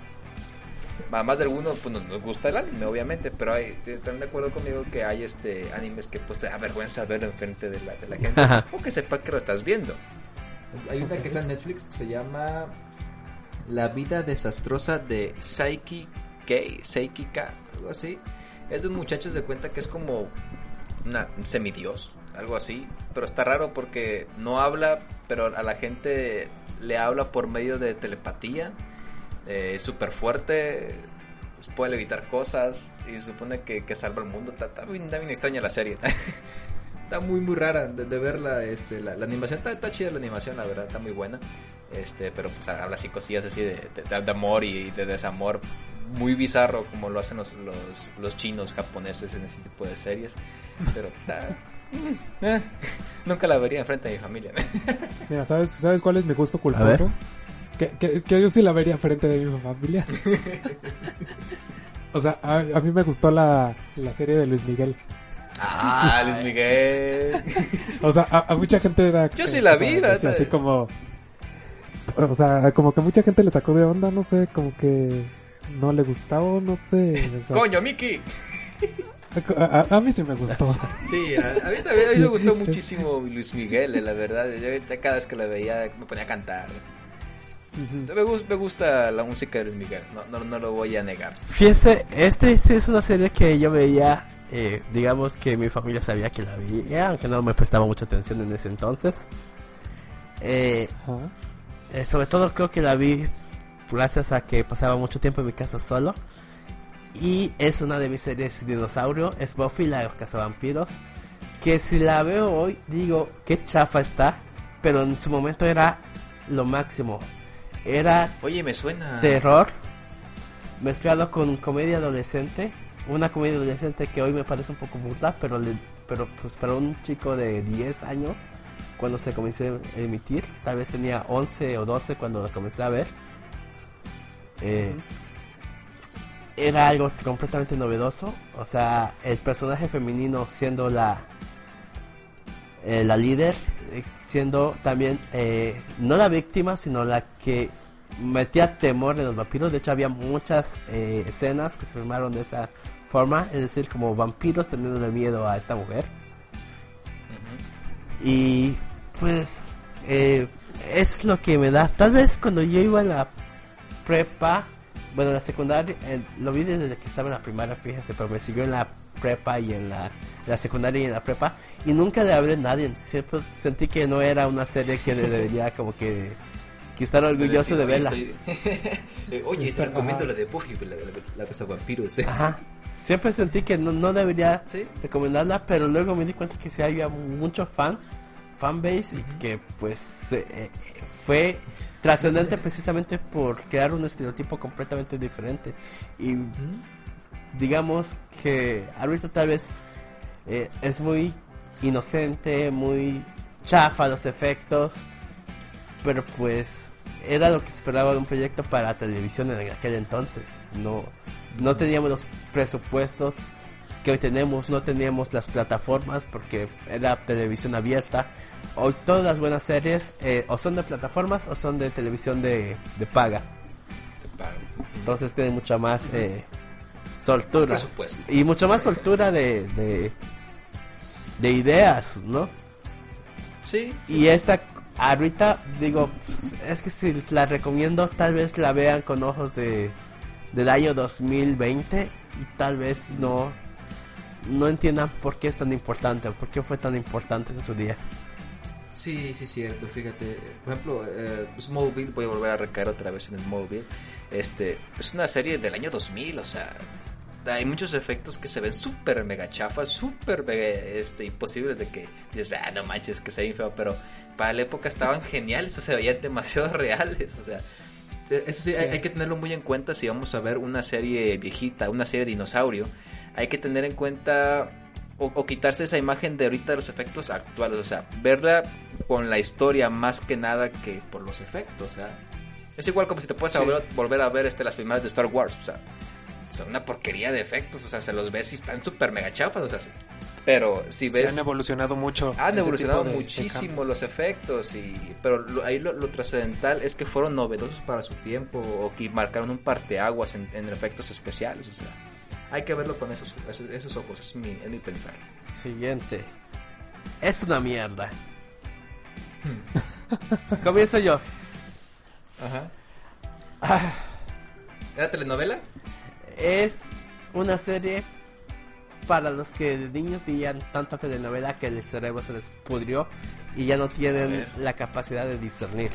más de alguno pues nos, gusta el anime, obviamente, pero hay, están de acuerdo conmigo que hay este animes que pues te da vergüenza verlo enfrente de la, de la gente Ajá. o que sepa que lo estás viendo. Hay una que está en Netflix, se llama La vida desastrosa de Saiki Kei, Saiki K, algo así. Es de un muchacho se cuenta que es como una, un semidios, algo así, pero está raro porque no habla, pero a la gente le habla por medio de telepatía. Eh, es súper fuerte, puede evitar cosas y se supone que, que salva el mundo. Está, está bien, está bien extraña la serie. está muy muy rara de, de verla este la, la animación está, está chida la animación la verdad está muy buena este pero pues habla así cosillas así de, de- de amor y de desamor muy bizarro como lo hacen los, los, los chinos japoneses en ese tipo de series pero está eh, nunca la vería enfrente de mi familia Mira, ¿sabes, ¿sabes cuál es mi gusto culposo? Que, que, que yo sí la vería frente de mi familia. o sea, a, a mí me gustó la, la serie de Luis Miguel. ah Luis Miguel O sea, a, a mucha gente era... Yo sí la sea, vi. Así como... O sea, como que mucha gente le sacó de onda, no sé, como que no le gustaba, no sé. o sea, coño Miki a, a- a mí sí me gustó. Sí, a, a mí también a mí me gustó muchísimo Luis Miguel, eh, la verdad. Yo cada vez que la veía me ponía a cantar. Me, gus- me gusta la música de Luis Miguel, no, no, no lo voy a negar. Fíjense, este sí es una serie que yo veía, eh, digamos que mi familia sabía que la veía, aunque no me prestaba mucha atención en ese entonces. Eh, eh, sobre todo creo que la vi gracias a que pasaba mucho tiempo en mi casa solo. Y es una de mis series dinosaurio, es Buffy la cazavampiros. Que si la veo hoy, digo, qué chafa está. Pero en su momento era lo máximo. Era Oye, me suena. terror mezclado con comedia adolescente. Una comedia adolescente que hoy me parece un poco burda, pero, le- pero pues para un chico de 10 años, cuando se comenzó a emitir, tal vez tenía 11 o 12 cuando la comencé a ver. eh, Era algo completamente novedoso. O sea, el personaje femenino siendo la, eh, la líder, eh, siendo también eh, no la víctima, sino la que metía temor en los vampiros. De hecho, había muchas eh, escenas que se filmaron de esa forma, es decir, como vampiros teniendo miedo a esta mujer. Y pues es lo que me da. Tal vez cuando yo iba a la prepa, bueno, en la secundaria, eh, lo vi desde que estaba en la primaria, fíjense, pero me siguió en la prepa y en la, la secundaria y en la prepa. Y nunca le hablé a nadie. Siempre sentí que no era una serie que le debería como que, que estar orgulloso de verla. estoy- Eh, Oye, te Está- recomiendo la de Buffy, la, la, la casa vampiros. eh. Ajá. Siempre sentí que no, no debería Sí. recomendarla, pero luego me di cuenta que sí había mucho fan, fanbase, y que pues eh, eh, fue trascendente precisamente por crear un estereotipo completamente diferente. Y digamos que ahorita tal vez eh, es muy inocente, muy chafa los efectos, pero pues era lo que esperaba de un proyecto para televisión en aquel entonces. No, no teníamos los presupuestos que hoy tenemos, no teníamos las plataformas porque era televisión abierta. Hoy todas las buenas series eh, o son de plataformas o son de televisión de, de paga. Entonces tiene mucha más eh, soltura. Y mucha más soltura de, de, de ideas, ¿no? Sí. Y esta ahorita digo, pues, es que si la recomiendo, tal vez la vean con ojos de del año 2020 y tal vez no no entiendan por qué es tan importante o por qué fue tan importante en su día. Sí, sí, cierto, fíjate. Por ejemplo, eh, Smallville, voy a volver a recaer otra vez en Smallville. Este, es una serie del año 2000, o sea, hay muchos efectos que se ven súper mega chafas, súper este, imposibles de que dices, ah, no manches, que se feo, pero para la época estaban geniales, o se veían demasiado reales, o sea, eso sí, Sí. Hay, hay que tenerlo muy en cuenta si vamos a ver una serie viejita, una serie de dinosaurio, hay que tener en cuenta o, o quitarse esa imagen de ahorita de los efectos actuales, o sea, verla con la historia más que nada que por los efectos, o sea, es igual como si te puedes Sí. volver, volver a ver este, las primeras de Star Wars, o sea, son una porquería de efectos, o sea, se los ves y están súper mega chafas, o sea, sí. pero si ves han evolucionado mucho. han ese evolucionado de- muchísimo los efectos y pero lo- ahí lo, lo trascendental es que fueron novedosos para su tiempo o que marcaron un parteaguas en, en efectos especiales, o sea, hay que verlo con esos esos, esos ojos, es mi, es mi pensar. Siguiente. Es una mierda. Comienzo yo. Ajá. Ah, ¿Era telenovela? es una serie para los que de niños veían tanta telenovela que el cerebro se les pudrió y ya no tienen la capacidad de discernir.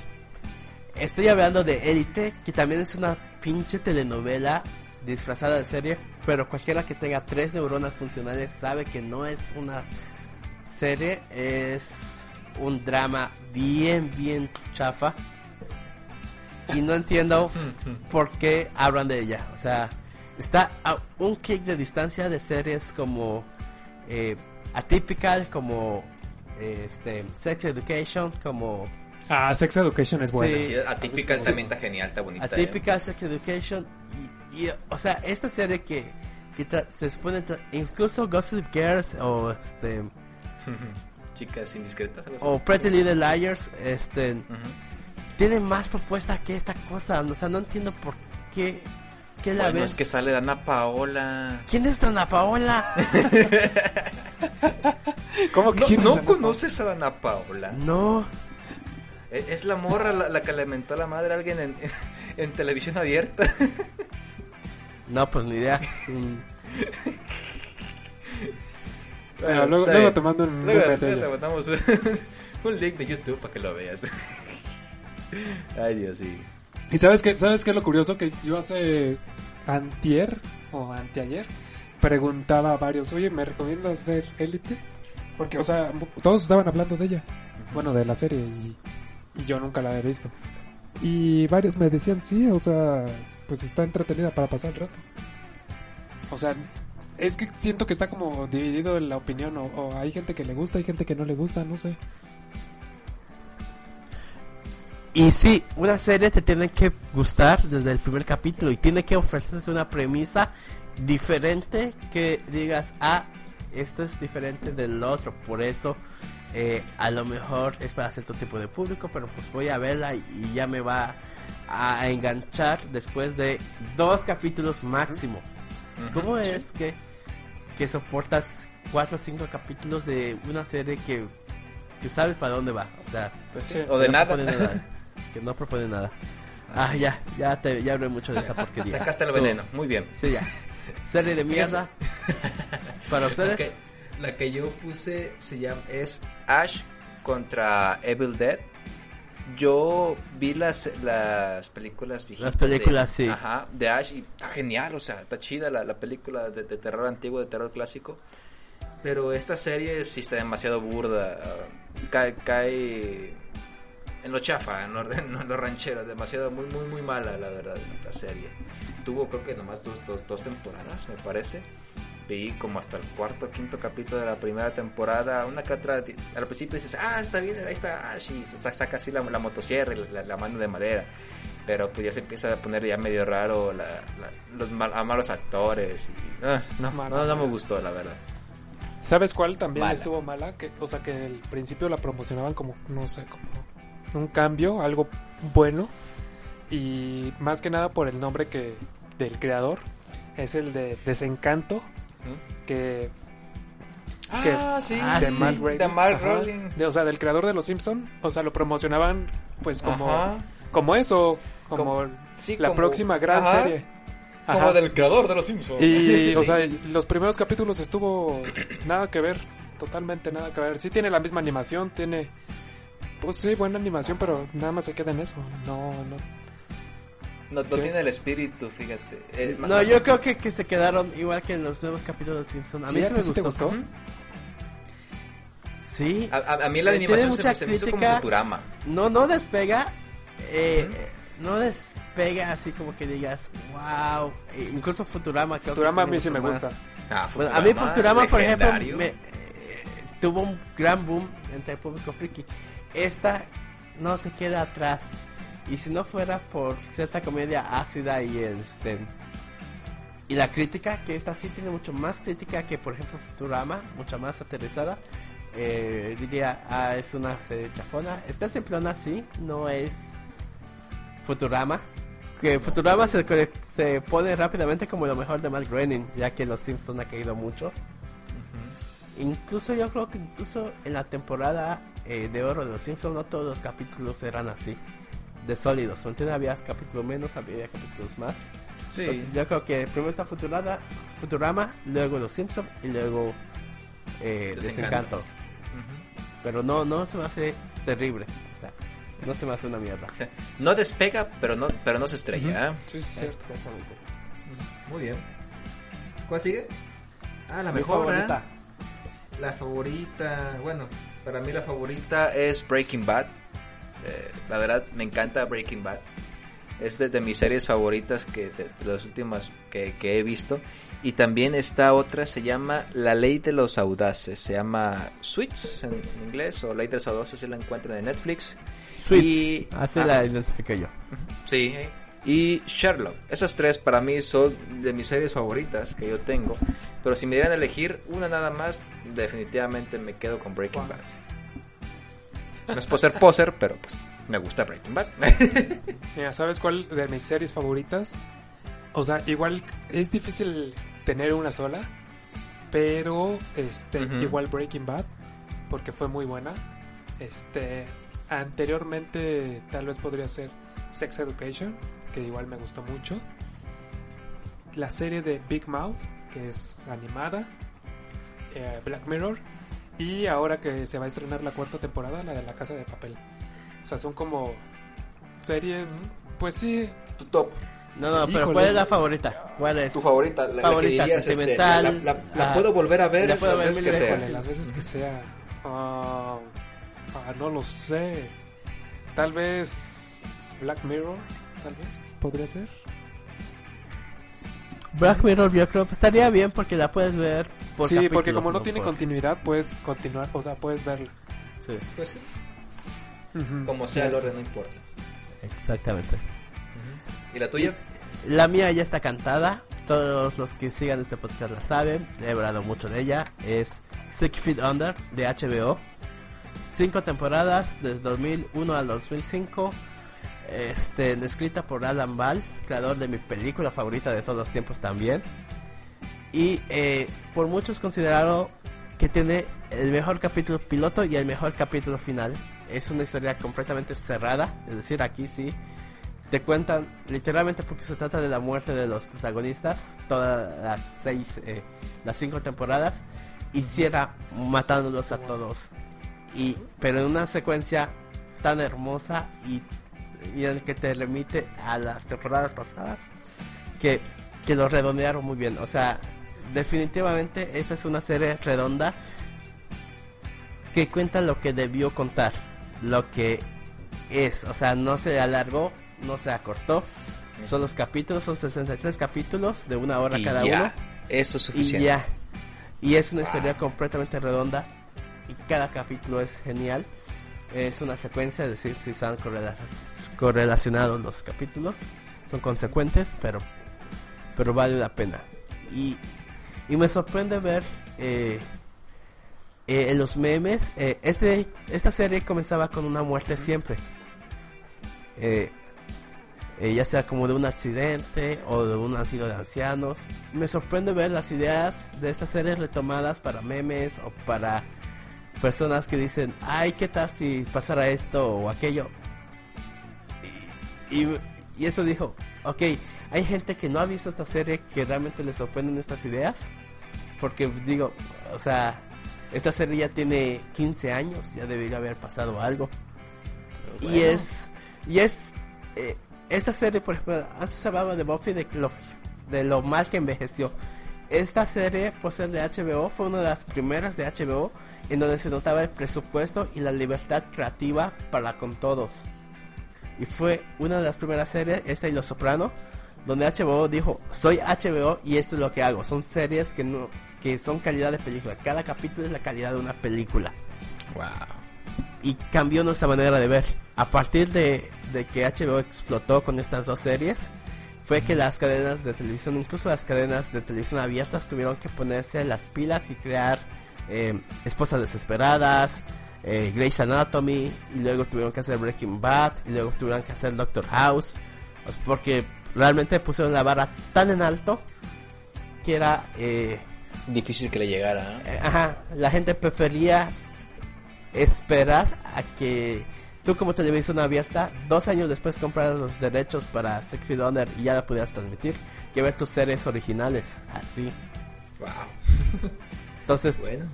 Estoy hablando de Élite, que también es una pinche telenovela disfrazada de serie, pero cualquiera que tenga tres neuronas funcionales sabe que no es una serie, es un drama bien, bien chafa. Y no entiendo por qué hablan de ella. O sea, está a un clic de distancia de series como eh, Atypical, como eh, este, Sex Education, como Ah, Sex Education es buena. Sí. Atípica también está genial, está bonita. ¿eh? Atypical Sex Education. Y, o sea, esta serie que, que tra- se supone, tra- incluso Gossip Girls o este Chicas indiscretas. o Pretty Little Liars, este tiene más propuesta que esta cosa. O sea, no entiendo por qué, qué la Bueno, ven. es que sale Dana Paola. ¿Quién es Dana Paola? ¿Cómo que ¿No, conoces a Dana Paola? no. E- Es la morra la, la que le mentó a la madre a alguien en, en televisión abierta. No, pues ni idea. Bueno, luego, luego te mando un Luego, te mandamos un, un link de YouTube para que lo veas. Ay, Dios, sí. ¿Y sabes qué, sabes qué es lo curioso? Que yo hace antier o anteayer preguntaba a varios, oye, ¿me recomiendas ver Elite? Porque, o sea, todos estaban hablando de ella. Bueno, de la serie y, y yo nunca la he visto. Y varios me decían, sí, o sea, pues está entretenida para pasar el rato. O sea, es que siento que está como dividido en la opinión. O, o hay gente que le gusta, hay gente que no le gusta, no sé. Y sí, una serie te tiene que gustar desde el primer capítulo y tiene que ofrecerse una premisa diferente que digas, ah, esto es diferente del otro, por eso eh, a lo mejor es para cierto tipo de público, pero pues voy a verla y, y ya me va a enganchar después de dos capítulos máximo. ¿Cómo es que, que soportas cuatro o cinco capítulos de una serie que, que sabes para dónde va? O sea, Pues sí, o de que no nada. propone nada. Que no propone nada. Ah, ya, ya, te, ya hablé mucho de esa porquería. Sacaste el So, veneno, muy bien. Sí, ya. Serie de mierda. Para ustedes. La que yo puse se llama es Ash contra Evil Dead. Yo vi las, las películas viejitas Las películas, de, sí. Ajá, de Ash y está genial, o sea, está chida la, la película de, de terror antiguo, de terror clásico. Pero esta serie sí está demasiado burda. ah, Cae, cae en lo chafa, en lo, en lo ranchero. Demasiado, muy, muy, muy mala, la verdad, la serie. Tuvo, creo que nomás dos, dos, dos temporadas, me parece. Vi como hasta el cuarto o quinto capítulo de la primera temporada. Una que otra. Al principio dices, ah, está bien, ahí está Ash. Y sa- saca así la, la motosierra y la, la mano de madera. Pero pues ya se empieza a poner ya medio raro la, la- los mal- a malos actores. Y, ah, no, no, no me gustó, la verdad. ¿Sabes cuál también Mala. estuvo mala? Que, o sea, que al principio la promocionaban como, no sé, como un cambio, algo bueno. Y más que nada por el nombre que del creador. Es el de Desencanto. Que Ah, sí. De sí, Matt de Matt. De- o sea, del creador de Los Simpson, o sea, lo promocionaban pues como Ajá. como eso, como Como- sí, la como- próxima gran ajá. serie. Como del creador de los Simpsons. Y, o sea, los primeros capítulos estuvo nada que ver, totalmente nada que ver. Sí tiene la misma animación, tiene, pues sí, buena animación, pero nada más se queda en eso. No, no. No, no sí. tiene el espíritu, fíjate. Eh, más- No, más- yo creo que, que se quedaron igual que en los nuevos capítulos de Simpson. A mí ¿Sí? sí, ¿A ti me te gustó. Sí. A, a- mí la Eh, animación se se me hizo como. Futurama. No, no despega. eh, No despega así como que digas, wow. Eh, incluso Futurama creo que Futurama a mí sí me más. gusta. Ah, Bueno, a mí Futurama, por ejemplo, me, eh, tuvo un gran boom entre el público friki. Esta no se queda atrás. Y si no fuera por cierta comedia ácida y este y la crítica, que esta sí tiene mucho más crítica que por ejemplo Futurama, mucha más aterrizada, eh, diría, ah, es una serie chafona. Está simplona, sí, no es Futurama. Que Futurama se, se pone rápidamente como lo mejor de Matt Groening, ya que los Simpsons ha caído mucho. Incluso yo creo que incluso en la temporada eh, de oro de los Simpsons no todos los capítulos eran así, de sólidos. ¿me entiendes? Había capítulos menos, había capítulos más. Sí. Entonces yo creo que primero está Futurama, Futurama luego los Simpsons y luego eh, Desencanto. Pero no, no se me hace terrible. O sea, no se me hace una mierda. O sea, no despega, pero no, pero no se estrella. ¿eh? Sí, sí, cierto. Exactamente. Muy bien. ¿Cuál sigue? Ah, la Mi mejor, favorita. ¿eh? La favorita, bueno, para mí la favorita es Breaking Bad. Eh, la verdad, me encanta Breaking Bad. Es de, de mis series favoritas que de, de las últimas que, que he visto. Y también está otra, se llama La Ley de los Audaces. Se llama Suits en, en inglés o Ley de los Audaces, se la encuentran en Netflix. Switch. Y- Así ah. la identifiqué yo. Sí. Y Sherlock. Esas tres para mí son de mis series favoritas que yo tengo. Pero si me dieran a elegir una nada más, definitivamente me quedo con Breaking Bad. No es por ser poser, pero pues me gusta Breaking Bad. Mira, ¿sabes cuál de mis series favoritas? O sea, igual es difícil tener una sola, pero este igual Breaking Bad porque fue muy buena. Este anteriormente tal vez podría ser Sex Education, que igual me gustó mucho. La serie de Big Mouth, que es animada, eh, Black Mirror y ahora que se va a estrenar la cuarta temporada, la de La Casa de Papel. O sea, son como series, pues sí, tu top, No, no, pero. ¿cuál es la favorita? ¿Cuál es? tu favorita, la, Favorita, la que dirías, este, sentimental, la, la- la la- puedo volver a ver la puedo las ver veces que sea. Híjole, las veces que sea. Ah, ah, no lo sé. Tal vez Black Mirror, tal vez podría ser. Black Mirror yo creo que estaría bien porque la puedes ver por sí, porque como no tiene por- continuidad, puedes continuar, o sea, puedes verla. Sí, Pues sí, como sea el orden, no importa. exactamente. ¿Y la tuya? La mía ya está cantada. Todos los que sigan este podcast la saben. He hablado mucho de ella. Es Six Feet Under de HBO. Cinco temporadas desde 2001 al 2005. Este, escrita por Alan Ball, creador de mi película favorita de todos los tiempos también. Y eh, por muchos considerado que tiene el mejor capítulo piloto y el mejor capítulo final. Es una historia completamente cerrada. Es decir, aquí sí te cuentan literalmente porque se trata de la muerte de los protagonistas todas las seis eh, las cinco temporadas y cierra matándolos a todos y pero en una secuencia tan hermosa y, en el que te remite a las temporadas pasadas que que lo redondearon muy bien o sea definitivamente esa es una serie redonda que cuenta lo que debió contar lo que es o sea no se alargó no se acortó. Son los capítulos, son 63 capítulos de una hora Y cada ya, uno. Eso es Y suficiente. ya. Y es una historia completamente redonda. Y cada capítulo es genial. Es una secuencia, es decir, si están correla- correlacionados los capítulos. Son consecuentes, pero, pero vale la pena. Y, y me sorprende ver eh, eh, en los memes. eh, este, esta serie comenzaba con una muerte siempre. Eh, eh, ya sea como de un accidente o de un asilo de ancianos. Me sorprende ver las ideas de estas series retomadas para memes o para personas que dicen, ay, ¿qué tal si pasara esto o aquello? Y, y, y eso dijo, ok, hay gente que no ha visto esta serie que realmente le sorprenden estas ideas. Porque digo, o sea, esta serie ya tiene 15 años, ya debería haber pasado algo. Y es, y es, eh, esta serie, por ejemplo, antes hablaba de Buffy de lo, de lo mal que envejeció. Esta serie, por ser de HBO, fue una de las primeras de HBO en donde se notaba el presupuesto y la libertad creativa para con todos. Y fue una de las primeras series, esta y Los Soprano, donde HBO dijo, soy HBO y esto es lo que hago. Son series que no que son calidad de película. Cada capítulo es la calidad de una película. Wow. Y cambió nuestra manera de ver. A partir de, de que HBO explotó con estas dos series, fue que las cadenas de televisión, incluso las cadenas de televisión abiertas, tuvieron que ponerse las pilas y crear eh, Esposas Desesperadas, eh, Grey's Anatomy, y luego tuvieron que hacer Breaking Bad, y luego tuvieron que hacer Doctor House, porque realmente pusieron la barra tan en alto que era... Eh, Difícil que le llegara. eh, ajá, la gente prefería esperar a que tú como televisión abierta, dos años después compraras los derechos para Six Feet Under y ya la pudieras transmitir, que ver tus series originales, así. Wow. Entonces, Bueno.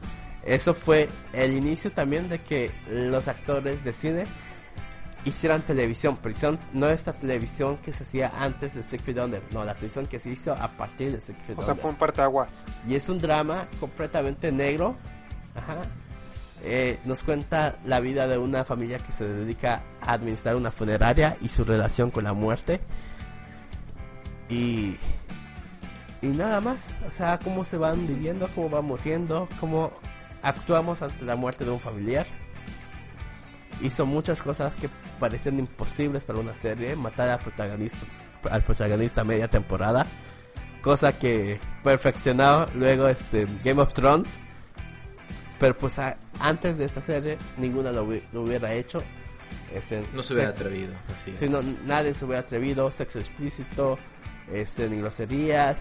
eso fue el inicio también de que los actores de cine hicieran televisión, hicieron no esta televisión que se hacía antes de Feet Under, no, la televisión que se hizo a partir de Six Feet O sea, Under. fue un parteaguas. Y es un drama completamente negro. Ajá. Eh, nos cuenta la vida de una familia que se dedica a administrar una funeraria y su relación con la muerte. Y, y nada más. O sea, cómo se van viviendo, cómo van muriendo, cómo actuamos ante la muerte de un familiar. Hizo muchas cosas que parecían imposibles para una serie. Matar al protagonista, al protagonista media temporada cosa que perfeccionó luego este Game of Thrones pero pues a- antes de esta serie ninguna lo, lo hubiera hecho este No se hubiera sexo- atrevido. Así. sí, no, nadie se hubiera atrevido sexo explícito este ni groserías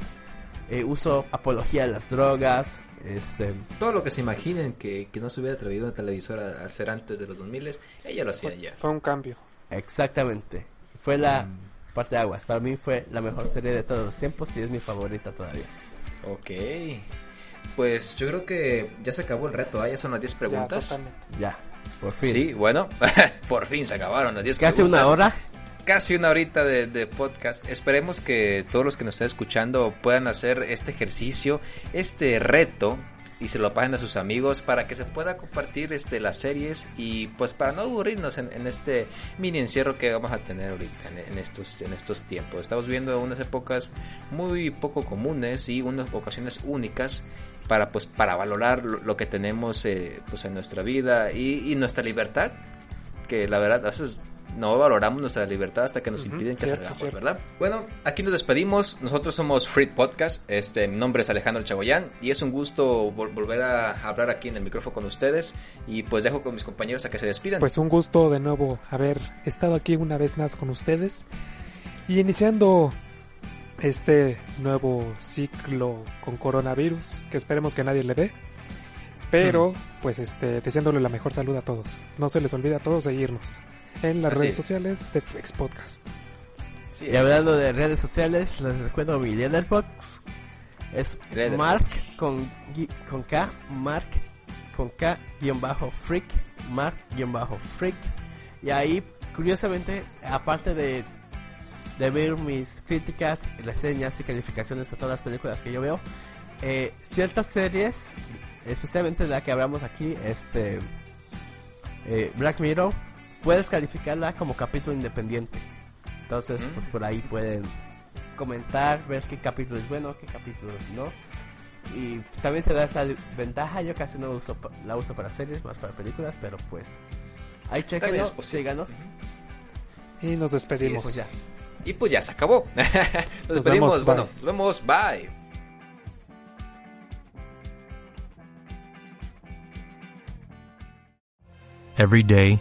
eh, uso apología de las drogas este Todo lo que se imaginen que, que no se hubiera atrevido una televisora a hacer antes de los 2000 ella lo hacía ya. Fue un cambio. exactamente fue la parte de aguas para mí fue la mejor serie de todos los tiempos y es mi favorita todavía Ok. Pues yo creo que ya se acabó el reto, ¿ah? ya son las 10 Ya, preguntas. ya por fin Sí, bueno, por fin se acabaron las 10 casi una preguntas. hora Casi una horita de, de podcast. Esperemos que todos los que nos estén escuchando puedan hacer este ejercicio, este reto y se lo pasen a sus amigos para que se pueda compartir este las series y pues para no aburrirnos en, en este mini encierro que vamos a tener ahorita en, en estos en estos tiempos. Estamos viendo unas épocas muy poco comunes y unas ocasiones únicas para pues para valorar lo, lo que tenemos eh, pues en nuestra vida y, y nuestra libertad que la verdad a veces no valoramos nuestra libertad hasta que nos impiden que cierto, salgamos, cierto. ¿verdad? Bueno, aquí nos despedimos. Nosotros somos Fruit Podcast. Este, mi nombre es Alejandro Chagoyán y es un gusto vol- volver a hablar aquí en el micrófono con ustedes y pues dejo con mis compañeros a que se despidan. Pues un gusto de nuevo haber estado aquí una vez más con ustedes y iniciando este nuevo ciclo con coronavirus que esperemos que nadie le dé. Pero, pues, este, deseándole la mejor salud a todos. No se les olvide a todos seguirnos en las Así redes es. sociales de Flex Podcast. Sí, Y hablando de redes sociales, les recuerdo mi Letterboxd. Es Letterboxd. Mark con, con K, Mark con K, guion bajo freak, Mark, guion bajo freak. Y ahí, curiosamente, aparte de, de ver mis críticas, reseñas y calificaciones de todas las películas que yo veo, eh, ciertas series, especialmente la que hablamos aquí, este eh, Black Mirror, puedes calificarla como capítulo independiente. Entonces, Mm. por, por ahí pueden comentar, ver qué capítulo es bueno, qué capítulo no. Y también te da esta ventaja, yo casi no uso, pa- la uso para series, más para películas, pero pues ahí chequenlo, síganos. Y nos despedimos. Ya. Y pues ya se acabó. nos, Nos despedimos. vemos, bueno, bye. nos vemos. Bye. Every day,